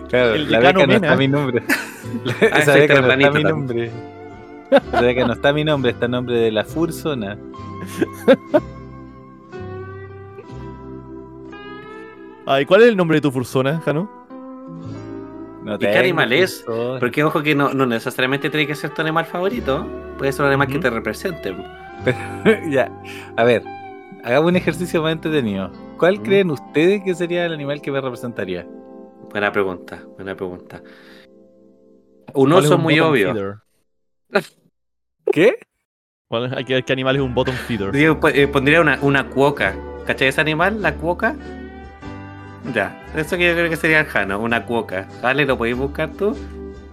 Claro, El la beca no está mi nombre. Ah, Esa soy beca no está mi nombre. Esa beca no está mi nombre, está el nombre de la Fursona. Ay, ¿cuál es el nombre de tu fursona, Jano? No qué animal es? Porque ojo que no, no necesariamente tiene que ser tu animal favorito. Puede ser un animal que te represente. ya, a ver, hagamos un ejercicio más entretenido. ¿Cuál Mm. creen ustedes que sería el animal que me representaría? Buena pregunta, buena pregunta. Un ¿Cuál es oso un muy obvio. ¿Qué? ¿Cuál es- hay que ver qué animal es un bottom feeder. Yo po- eh, pondría una, una cuoca. ¿Cachai ese animal? La cuoca. Ya, eso que yo creo que sería el Jano, una cuoca. Vale, ¿lo podéis buscar tú?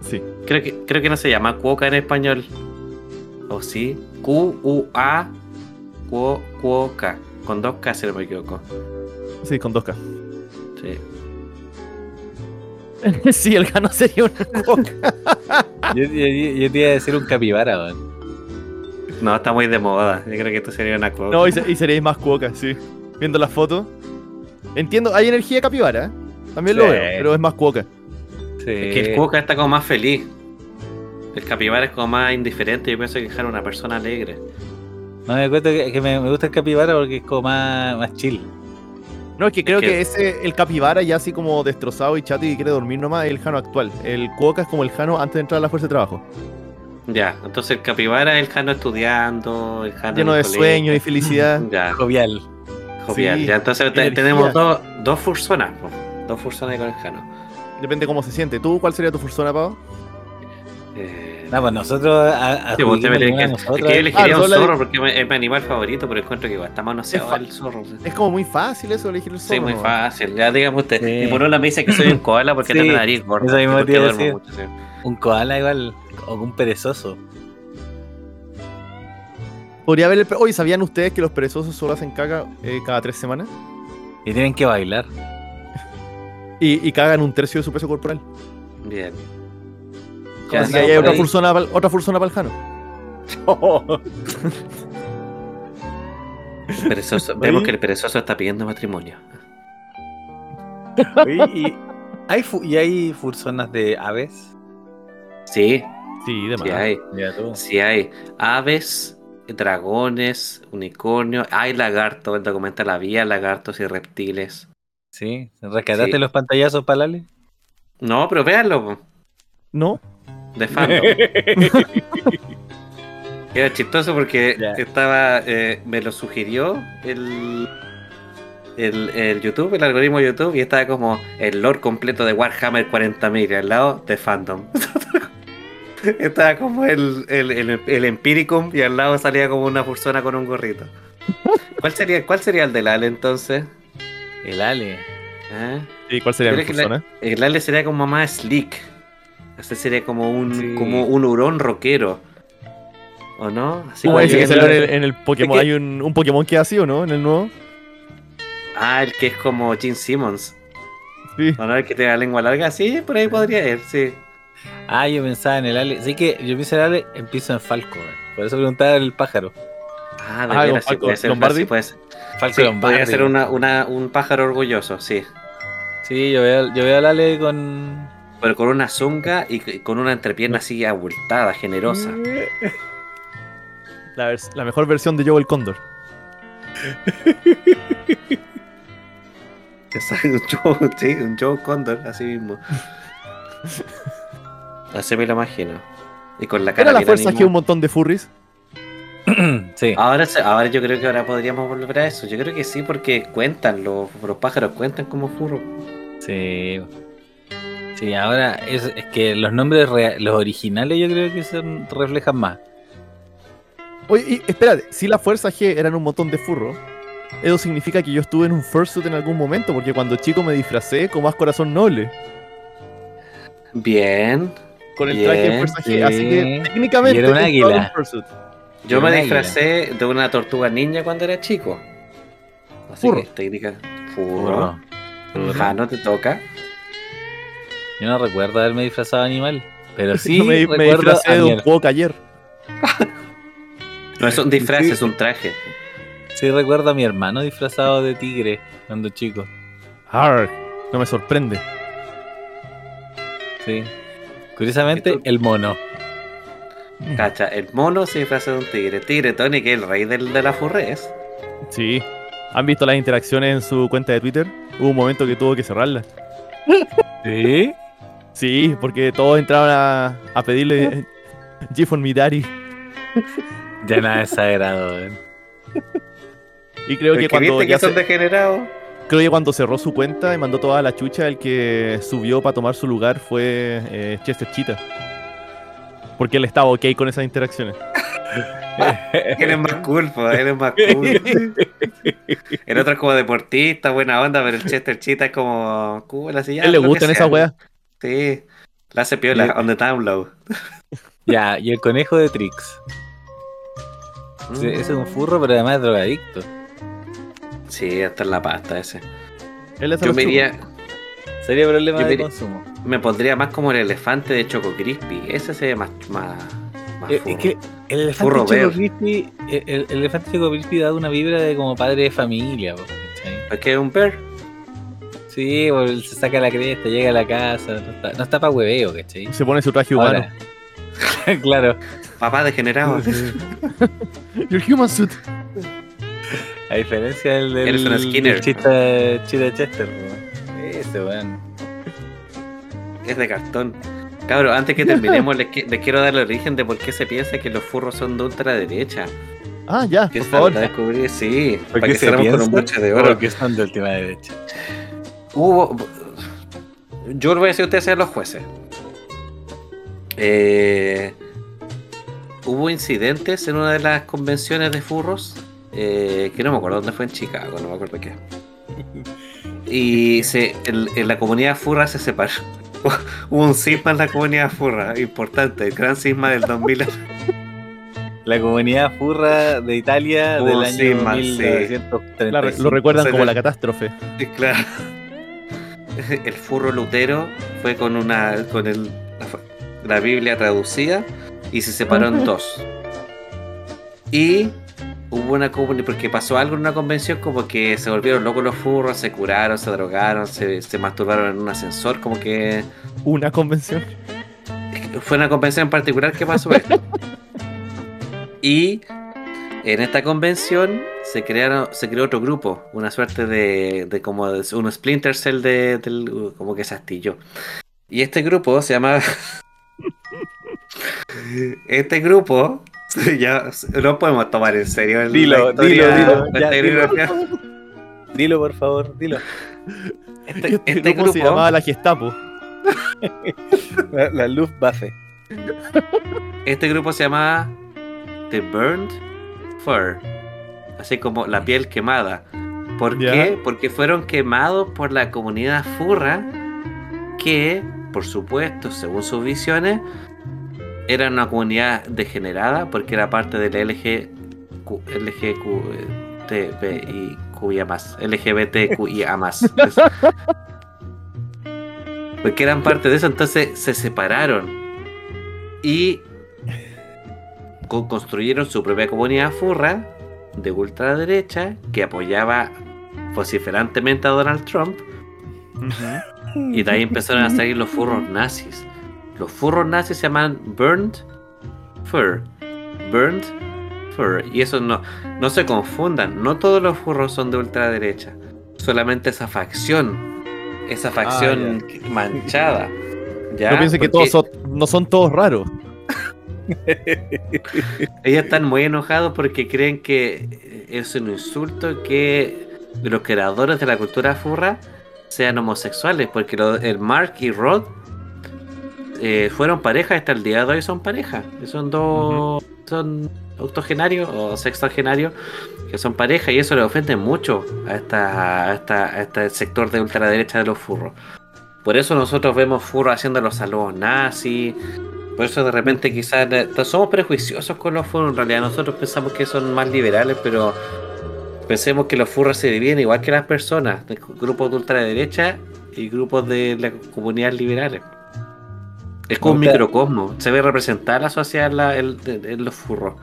Sí. Creo que, creo que no se llama cuoca en español. ¿O sí? Q-U-A cuo- cuoca. Con dos K si no me equivoco. Sí, con 2K. Sí. sí, el Jano sería una coca. Yo, yo- yo- yo te iba a decir un capibara, weón. No, está muy de moda. Yo creo que esto sería una cuoca. No, y, y seréis más cuoca, sí. Viendo las fotos. Entiendo, hay energía capibara. ¿eh? También lo veo, pero es más cuoca. Sí. Es que el cuoca está como más feliz. El capibara es como más indiferente. Yo pienso que es una persona alegre. No me cuento que, que me, me gusta el capibara porque es como más, más chill. No, es que creo que- que ese, el capibara ya así como destrozado y chato y quiere dormir nomás, es el Jano actual. El cuoca es como el Jano antes de entrar a la fuerza de trabajo. Ya, entonces el capibara es el Jano estudiando, el Jano Lleno en de sueño y felicidad. Ya, Jovial. Jovial. Sí, ya, entonces te- tenemos dos, dos fursonas. po. Dos fursonas con el Jano. Depende cómo se siente. ¿Tú cuál sería tu fursona, Pau? Eh, No, pues nosotros. A, a sí, vos te adjudiquemos elegís- una a es nosotros. que yo elegiría Ah, un solo zorro porque me- es mi animal favorito, pero encuentro que igual está manoseado el zorro. Es como muy fácil eso, elegir el Sí, zorro. muy ¿no? fácil. Ya dígame usted. Sí. Y por una me dice que soy un koala porque Sí, tengo nariz gorda. eso mismo te mucho, sí. Un koala igual. O un perezoso. Podría haber el... Oye, ¿sabían ustedes que los perezosos solo hacen caca eh, cada tres semanas? Y tienen que bailar. Y, y cagan un tercio de su peso corporal. Bien. Ya, Así sí, que ahí hay otra fursona, otra fursona para el Jano. El perezoso. Vemos que el perezoso está pidiendo matrimonio. Oye, y, ¿hay fu- ¿Y hay fursonas de aves? Sí, Sí, de sí hay. Sí hay. Aves, dragones, unicornios. Hay lagartos. El documental había lagartos y reptiles. Sí. ¿Rescataste Sí. los pantallazos, Palale? No, pero véanlo. ¿No? De fandom. Era chistoso porque estaba. eh, me lo sugirió el, el, el YouTube, el algoritmo de YouTube, y estaba como el lore completo de Warhammer 40.000 y al lado de fandom. estaba como el, el, el, el Empiricum y al lado salía como una persona con un gorrito. ¿Cuál sería, cuál sería el del Ale entonces? El Ale. ¿Ah? ¿Y cuál sería mi la- fursona? El Ale sería como más slick. Este sería como un, Sí. como un hurón rockero. ¿O no? Así ese que salió en el, en el Pokémon. Hay un, un Pokémon que es así, ¿o no? En el nuevo. Ah, el que es como Gene Simmons. Sí. ¿O no? El que tiene la lengua larga. Sí, por ahí podría ir, sí. Ah, yo pensaba en el Ale. Sí que yo pienso en el Ale, empiezo en Falco. Por eso preguntaba el pájaro. Ah, de Ah, veras, con sí Falco puede ser. Lombardi. Sí, puede ser. Falco Sí, Lombardi. podría ser una, una- un pájaro orgulloso, sí. Sí, yo veo, yo veo al Ale con. Pero con una zunga y con una entrepierna así abultada, generosa. La, vers- la mejor versión de Joe el Cóndor. Exacto, un Joe, sí, un Joe Condor, así mismo. Así me lo imagino. Y con la cara ¿Era la fuerza que un montón de furries? sí. Ahora, se- ahora yo creo que ahora podríamos volver a eso. Yo creo que sí, porque cuentan, los, los pájaros cuentan como furro. Sí. Sí, ahora es, es que los nombres los originales yo creo que son, reflejan más. Oye, y, espérate, si la fuerza G eran un montón de furros, eso significa que yo estuve en un fursuit en algún momento, porque cuando chico me disfracé con más corazón noble. Bien. Con el traje de Bien, personaje. sí. Así que técnicamente era un águila. Yo Era me disfracé de una tortuga ninja cuando era chico. Así Furro. que técnica. Furro. Furro. Jano, te toca. Yo no recuerdo haberme disfrazado de animal. Pero sí Yo me, a de un poco ayer. No es un disfraz, Sí. es un traje. Sí recuerdo a mi hermano disfrazado de tigre cuando chico. Arr, no me sorprende. Sí. Curiosamente, el mono. Cacha, el mono se disfraza de un tigre. Tigre Tony, que es el rey del, de la furrez. Sí. ¿Han visto las interacciones en su cuenta de Twitter? Hubo un momento que tuvo que cerrarla. ¿Sí? Sí, porque todos entraban a, a pedirle G for me daddy. Ya nada exagerado, ¿eh? Y creo que Porque cuando viste ya que son se- degenerados. Creo que cuando cerró su cuenta y mandó toda la chucha, el que subió para tomar su lugar fue eh, Chester Cheetah. Porque él estaba ok con esas interacciones. Eres más cool, pues, eres más cool. El otro es como deportista, buena onda, pero el Chester Cheetah es como cool, así ya. A él le gustan esas weas. Sí. La hace piola, on the download. Ya, y el conejo de Trix. Sí, ese es un furro, pero además es drogadicto. Sí, hasta en la pasta ese. Yo me iría, Sería problema Yo de consumo. me pondría más como el elefante de Choco Crispy. Ese se ve más, más, más Eh, Es que el elefante Furro Choco. Crispy, el, el elefante Choco Crispy da una vibra de como padre de familia. Es que es un bear. Sí, se saca la cresta, llega a la casa, no está, no está para hueveo, ¿cachai? Se pone su traje humano. Ahora, claro, Papá degenerado. Your human suit. A diferencia del, del, Skinner. del chiste, chiste Chester, po. ese weón. es de cartón. Cabro, antes que terminemos, les, qui- les quiero dar el origen de por qué se piensa que los furros son de ultraderecha. Ah, ya, Que por favor. va a descubrir, sí. ¿Por Para qué que se cerramos con un piensa? broche de oro. Porque son de última derecha. Hubo. Yo les voy a decir a ustedes sean los jueces. Eh, hubo incidentes en una de las convenciones de furros. Eh, que no me acuerdo dónde fue en Chicago, no me acuerdo qué. Y se, en, en la comunidad furra se separó. Hubo un cisma en la comunidad furra, importante, el gran cisma del 2000. La comunidad furra de Italia Oh, del año man, sí. 1935. La- lo recuerdan como la catástrofe. Claro. El furro lutero fue con una con el, la, la Biblia traducida y se separó en dos. Y hubo una comunidad, porque pasó algo en una convención como que se volvieron locos los furros, se curaron, se drogaron, se, se masturbaron en un ascensor, como que Una convención. fue una convención en particular que pasó esto. y en esta convención se crearon, se creó otro grupo, una suerte de, de como de, un splinter cell de, del como que se astilló. Y este grupo se llama este grupo ya no podemos tomar en serio el- Dilo, historia- dilo, dilo, ya, dilo. Dilo, por favor, dilo. Este, Este, este grupo se llamaba la Gestapo. La, la luz Buffet. Este grupo se llama The Burned Fur. Así como la piel quemada. ¿Por Ya. qué? Porque fueron quemados por la comunidad furra que, por supuesto, según sus visiones, era una comunidad degenerada porque era parte del LG, LGBTQIA más. LGBTQIA más. Porque eran parte de eso, entonces se separaron y co- construyeron su propia comunidad furra de ultraderecha que apoyaba vociferantemente a Donald Trump y de ahí empezaron a salir los furros nazis. Los furros nazis se llaman Burned Fur. Burned Fur. Y eso no, no se confundan. No todos los furros son de ultraderecha. Solamente esa facción. Esa facción manchada. ¿ya? No piensen que todos son, no son todos raros. Ellos están muy enojados porque creen que es un insulto que los creadores de la cultura furra sean homosexuales. Porque lo- el Mark y Rod eh, fueron pareja hasta el día de hoy son pareja. Son dos, son octogenarios o sextogenarios que son pareja y eso le ofende mucho a, esta, a, esta, a este sector de ultraderecha de los furros. Por eso nosotros vemos furros haciendo los saludos nazis. Por eso de repente quizás eh, somos prejuiciosos con los furros. En realidad nosotros pensamos que son más liberales, pero pensemos que los furros se dividen igual que las personas. Grupos de ultraderecha y grupos de la comunidad liberales. Es como un microcosmo. Se ve representada la sociedad en, la- en- los furros.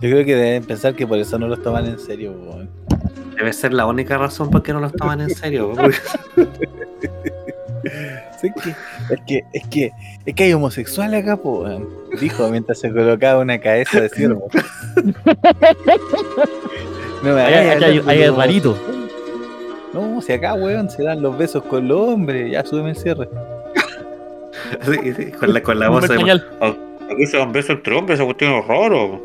Yo creo que deben pensar que por eso no los toman en serio, weón. Debe ser la única razón por qué no los toman en serio. Sí, que- es que, es que, es que hay homosexuales acá, po, weón. Dijo mientras se colocaba una cabeza de ciervo. No me de es como- rarito. No, si acá, weón, se dan los besos con los hombres. Ya, súbeme el cierre. Sí, sí, con la, con la Un voz de... Aquí se dan besos entre hombres, esa cuestión es raro.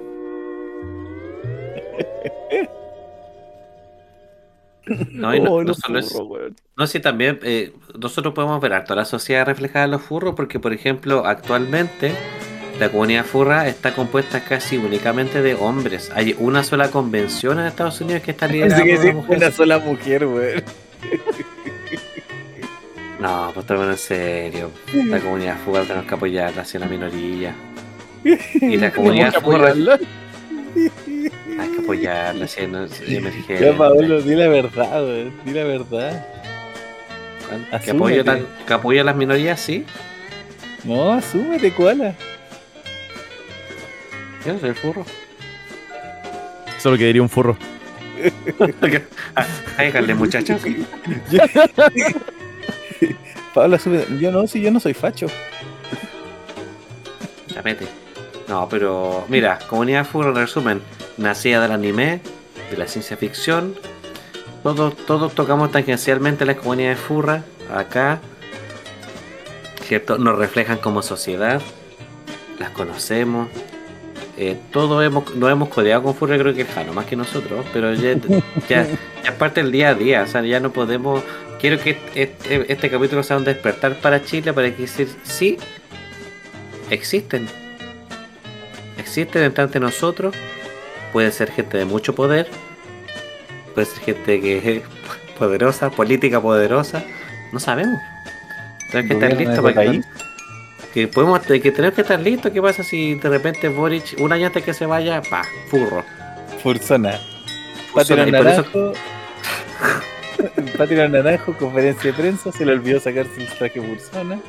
No, y no, Oh, no solo es- furros. No, sí, también eh, nosotros podemos ver a toda la sociedad reflejada en los furros porque, por ejemplo, actualmente la comunidad furra está compuesta casi únicamente de hombres. Hay una sola convención en Estados Unidos que está liderada por una mujer. sola mujer, weón. No, pues en serio. La comunidad furra tenemos que apoyarla hacia la minoría. Y la comunidad apoyarla. hay que apoyarla hacia no- emergente. Ya, Pablo, di la verdad, weón. Di la verdad. Que apoya, la- que apoya a las minorías, sí. No, asúmete, koala. Yo soy el furro. Eso es lo que diría un furro. Cáiganle, muchachos. Pablo. Yo no, si yo no soy facho. Ya mete. No, pero mira, comunidad furro en resumen, nacida del anime, de la ciencia ficción. Todos, todos tocamos tangencialmente las comunidades furra acá. ¿Cierto? Nos reflejan como sociedad. Las conocemos. Eh, todos hemos, nos hemos codeado con furra, creo que el Jano, más que nosotros, pero ya, ya es parte del día a día, o sea, ya no podemos... Quiero que este, este capítulo sea un despertar para Chile, para que decir, sí, existen. Existen entre ante nosotros. Puede ser gente de mucho poder. Puede ser gente que es poderosa, política poderosa. No sabemos. Tenemos que estar ¿Gobierna listos para que, país? que podemos que tenemos que estar listos. ¿Qué pasa si de repente Boric, un año antes que se vaya, pa, furro? Y por eso- Patio Naranjo, conferencia de prensa, se le olvidó sacarse el traje Fursona.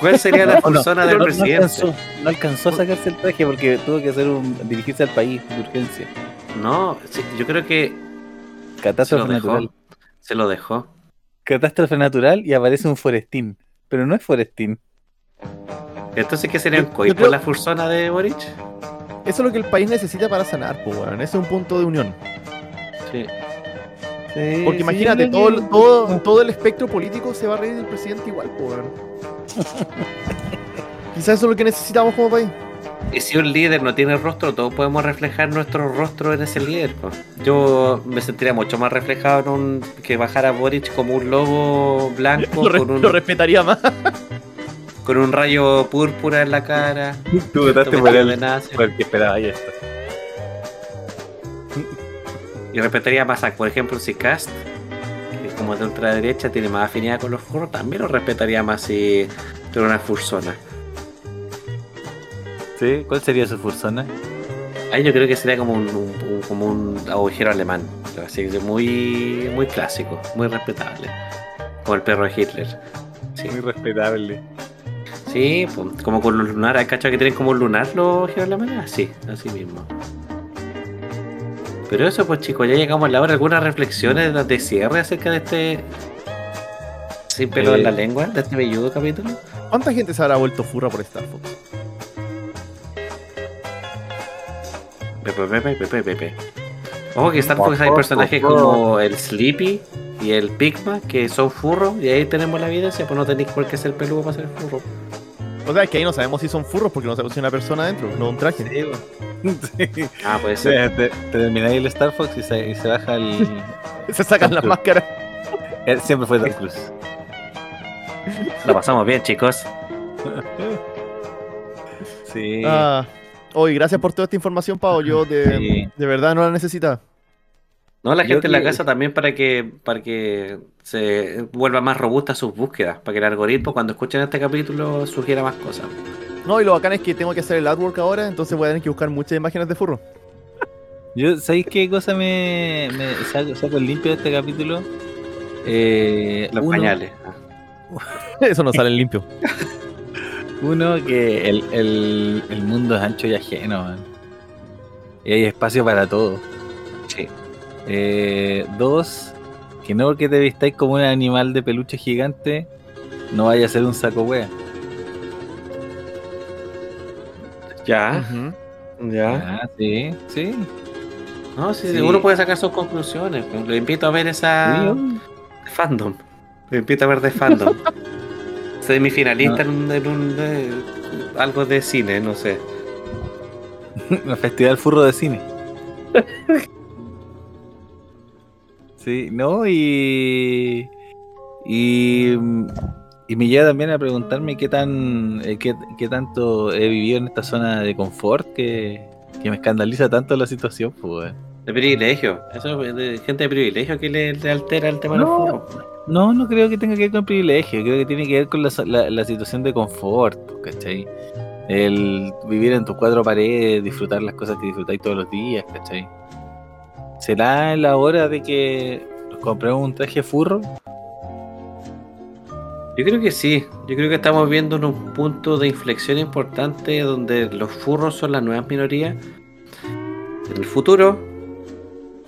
¿Cuál sería la no, fursona del no, no presidente? alcanzó, no alcanzó a sacarse el traje porque tuvo que hacer un, dirigirse al país de urgencia. No, sí, yo creo que se Catástrofe lo dejó. natural. Se lo dejó. Catástrofe natural y aparece un forestín. Pero no es forestín. Entonces, ¿qué sería un por creo- la fursona de Boric? Eso es lo que el país necesita para sanar, pues, weón. Ese es un punto de unión. Sí. Porque imagínate, todo, el- todo, todo el espectro político se va a reír del presidente igual, weón. Quizás eso es lo que necesitamos como país. Y si un líder no tiene rostro, todos podemos reflejar nuestro rostro en ese líder. po. Yo me sentiría mucho más reflejado en un que bajara Boric como un lobo blanco Lo, re- con lo un, respetaría más. con un rayo púrpura en la cara. Tú votaste por. Por el que esperaba, ahí está. Y respetaría más a, por ejemplo, si Cast, que como de ultraderecha tiene más afinidad con los furros, también lo respetaría más si tuviera una fursona. ¿Sí? ¿Cuál sería su Fursona? Ahí yo creo que sería como un, un- un- como un agujero alemán. Así que muy, muy clásico, muy respetable. Como el perro de Hitler. Sí, Muy respetable. sí pues, como con los lunares. ¿Hay cachado que tienen como un lunar los agujeros alemanes? Así, así mismo. Pero eso, pues chicos, ya llegamos a la hora. ¿Algunas reflexiones de- de cierre acerca de este. Sin pelo Eh. en la lengua, de este belludo capítulo? ¿Cuánta gente se habrá vuelto furra por Star Fox? Pepe, pepe, pepe, pepe. Ojo que Star Fox hay personajes como el Sleepy y el Pigma que son furros y ahí tenemos la evidencia, pues no tenéis por qué ser peludo para ser furro. O sea, es que ahí no sabemos si son furros porque no sabemos si hay una persona adentro, no un traje. Sí, Ah, puede Sí, ser. te, te termináis el Star Fox y se, y se baja el. Se sacan las máscaras. Él siempre fue Tom Cruise. Lo pasamos bien, chicos. Sí. Ah, Oye, gracias por toda esta información, Pau. Yo de, Sí. de verdad no la necesitaba. No, la Yo gente en la casa también para que para que se vuelva más robusta sus búsquedas, para que el algoritmo cuando escuchen este capítulo sugiera más cosas. No, y lo bacán es que tengo que hacer el artwork ahora, entonces voy a tener que buscar muchas imágenes de furro. Yo, ¿sabéis qué cosa me, me saco, saco el limpio de este capítulo? Eh, Los uno- pañales. Eso no sale en limpio. Uno, que el, el, el mundo es ancho y ajeno, man. Y hay espacio para todo. Eh, dos, que no porque te vistáis como un animal de peluche gigante, no vaya a ser un saco wea. Ya, Ujú. ya. Ah, sí, sí. No, sí, Sí. uno puede sacar sus conclusiones. pues. Lo invito a ver esa Sí, de fandom. Lo invito a ver de fandom. Semifinalista en un, en un eh, algo de cine, no sé. Un festival furro de cine. Sí, no, y. Y. Y me lleva también a preguntarme qué tan. eh, qué, qué tanto he vivido en esta zona de confort que, que me escandaliza tanto la situación, pues. De privilegio. Eso es de gente de privilegio que le, le altera el tema de No. los furros. No, no creo que tenga que ver con privilegio, creo que tiene que ver con la, la- la situación de confort, pues, ¿cachai? El vivir en tus cuatro paredes, disfrutar las cosas que disfrutáis todos los días, ¿cachai? ¿Será la hora de que nos compremos un traje furro? Yo creo que sí. Yo creo que estamos viendo en un punto de inflexión importante donde los furros son las nuevas minorías. En el futuro,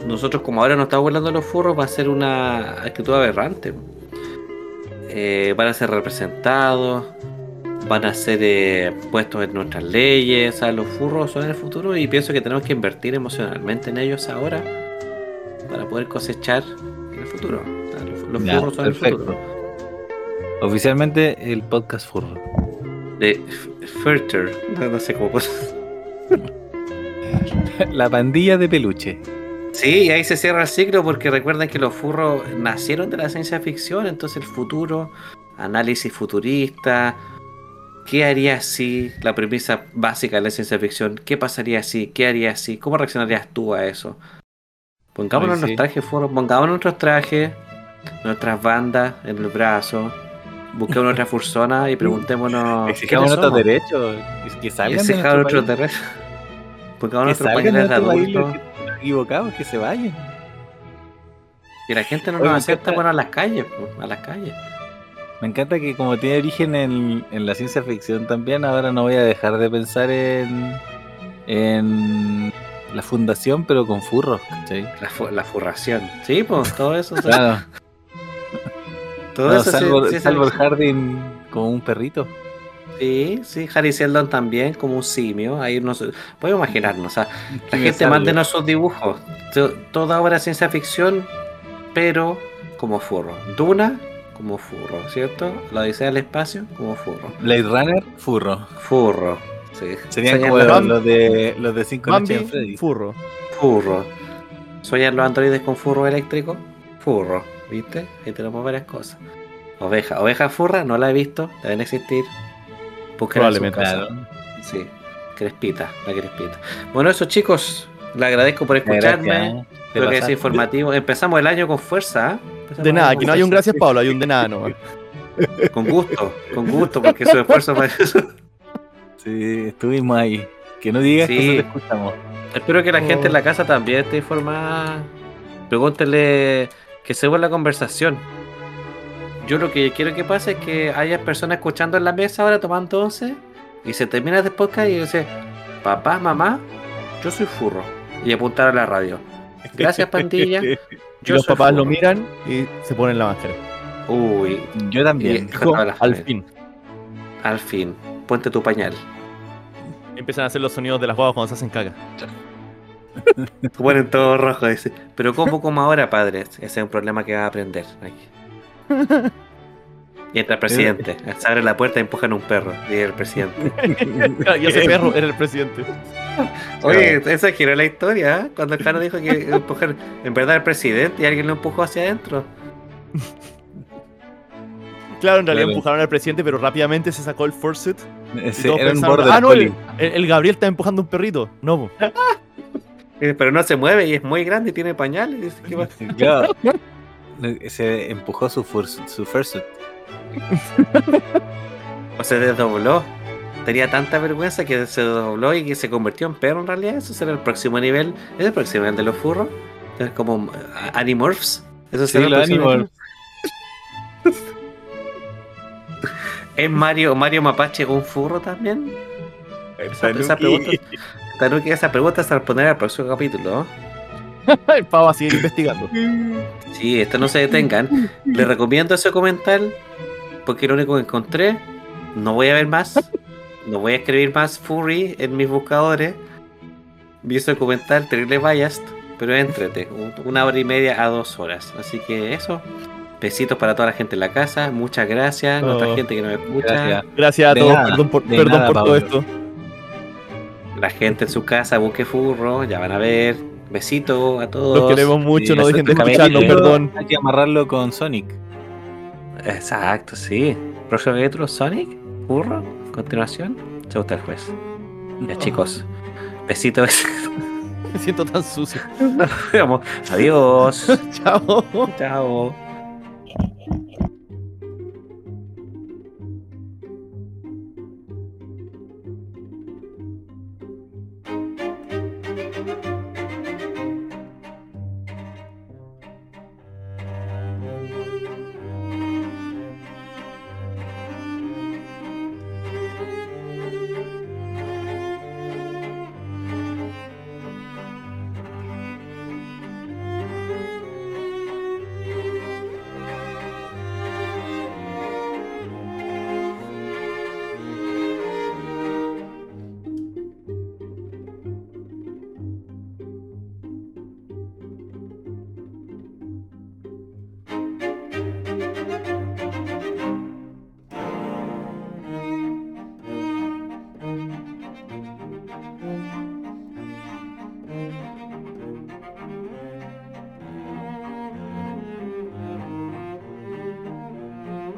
nosotros como ahora nos estamos burlando de los furros, va a ser una actitud aberrante. Eh, van a ser representados, van a ser eh, puestos en nuestras leyes. O sea, los furros son el futuro y pienso que tenemos que invertir emocionalmente en ellos ahora para poder cosechar en el futuro. Los, Ya, furros son el futuro. Oficialmente el podcast furro. de Furter, no, no sé cómo. La pandilla de peluche. Sí, y ahí se cierra el ciclo porque recuerden que los furros nacieron de la ciencia ficción, entonces el futuro, análisis futurista, ¿qué haría si la premisa básica de la ciencia ficción? ¿Qué pasaría si? ¿Qué haría si? ¿Cómo reaccionarías tú a eso? Pongámonos Ay, sí. trajes furros, pongámonos nuestros trajes, nuestras bandas en el brazo, busquemos nuestra fursona y preguntémonos. Exijamos ¿quiénes nuestros derechos. Que salgan Exijamos nuestro nuestros derechos. Pongamos Que nuestros pañales de adultos. equivocados, que se vayan. Y la gente no Oye, nos acepta, bueno, a las calles, pues, a las calles. Me encanta que como tiene origen en, en la ciencia ficción también, ahora no voy a dejar de pensar en, en la fundación, pero con furros, ¿cachai? La, fu- la furración. Sí, pues, todo eso. Claro, todo no, eso sí- salvo, sí el Harding como un perrito. Sí, sí, Harry Seldon también, como un simio. Ahí no sé- podemos imaginarnos. O sea, la gente mándenos sus dibujos. To- Toda obra de ciencia ficción, pero como furro. Duna, como furro, ¿cierto? La Odisea del Espacio, como furro. Blade Runner, furro. Furro. Sí. Serían como los- los, de los de Cinco Noches en Bambi, Freddy. furro. Furro. ¿Sueñan los androides con furro eléctrico? Furro, ¿viste? Ahí tenemos varias cosas. Oveja. Oveja furra, no la he visto, deben existir. Búsquenla en su Probablemente. casa. Claro. Sí, crespita, la crespita. Bueno, eso chicos, le agradezco por escucharme. Gracias, ¿eh? Creo que es informativo. Empezamos el año con fuerza. ¿eh? De nada, aquí no hay un gracias Pablo, hay un de nada nomás. Con gusto, con gusto, porque su esfuerzo para eso. Sí, estuvimos ahí. Que no digas Sí. que no te escuchamos. Espero que la gente en la casa también esté informada. Pregúntele que se vuelva la conversación. Yo lo que quiero que pase es que haya personas escuchando en la mesa ahora tomando once y se termina el podcast y dice, papá, mamá, yo soy furro. Y apuntar a la radio. Gracias, pandilla. Y Yo los papás lo furro". miran y se ponen la máscara. Uy, Yo también. Y- al fin. al fin, ponte tu pañal. Empiezan a hacer los sonidos de las guaguas cuando se hacen caca. Ponen todo rojo, dice. Pero ¿cómo como ahora, padre? Ese es un problema que va a aprender. Y entra el presidente. Se abre la puerta y empujan a un perro. Y el presidente. y ese perro era el presidente. Oye, esa giró la historia, ¿eh? Cuando el Jano dijo que empujar, en verdad el presidente y alguien lo empujó hacia adentro. Claro, en realidad Claro. empujaron al presidente, pero rápidamente se sacó el Forset. Ese era un border ah, no, el, el- el Gabriel está empujando un perrito. No, Pero no se mueve y es muy grande y tiene pañales. Se empujó su, su fursuit. O se desdobló. Tenía tanta vergüenza que se desdobló y que se convirtió en perro en realidad. Eso será el próximo nivel. ¿Es el próximo nivel de los furros? Es como Animorphs. Eso Sí, será el los próximo Animorphs. ¿Es Mario, Mario Mapache un furro también? Esa, esa pregunta, Tanuki, esa pregunta se responderá al próximo capítulo. el pavo va a seguir investigando. Sí, esto no se detengan. Les recomiendo ese comentario porque es lo único que encontré. No voy a ver más. No voy a escribir más furry en mis buscadores. Vi ese documental terrible biased, pero entrete. un- Una hora y media a dos horas. Así que eso. Besitos para toda la gente en la casa. Muchas gracias. Nuestra Oh. gente que nos escucha. Gracias. Gracias a De todos, nada, perdón por, de perdón nada, por todo Pablo. esto. La gente en su casa busque furro. Ya van a ver. Besitos a todos. Los queremos mucho, Y no dejen de escucharnos, perdón. Hay que amarrarlo con Sonic. Exacto, sí. Próximo capítulo, Sonic, Burro, continuación, se gusta el juez. Ya chicos, besitos. Me siento tan sucio. Vamos, adiós. Chao. Chao.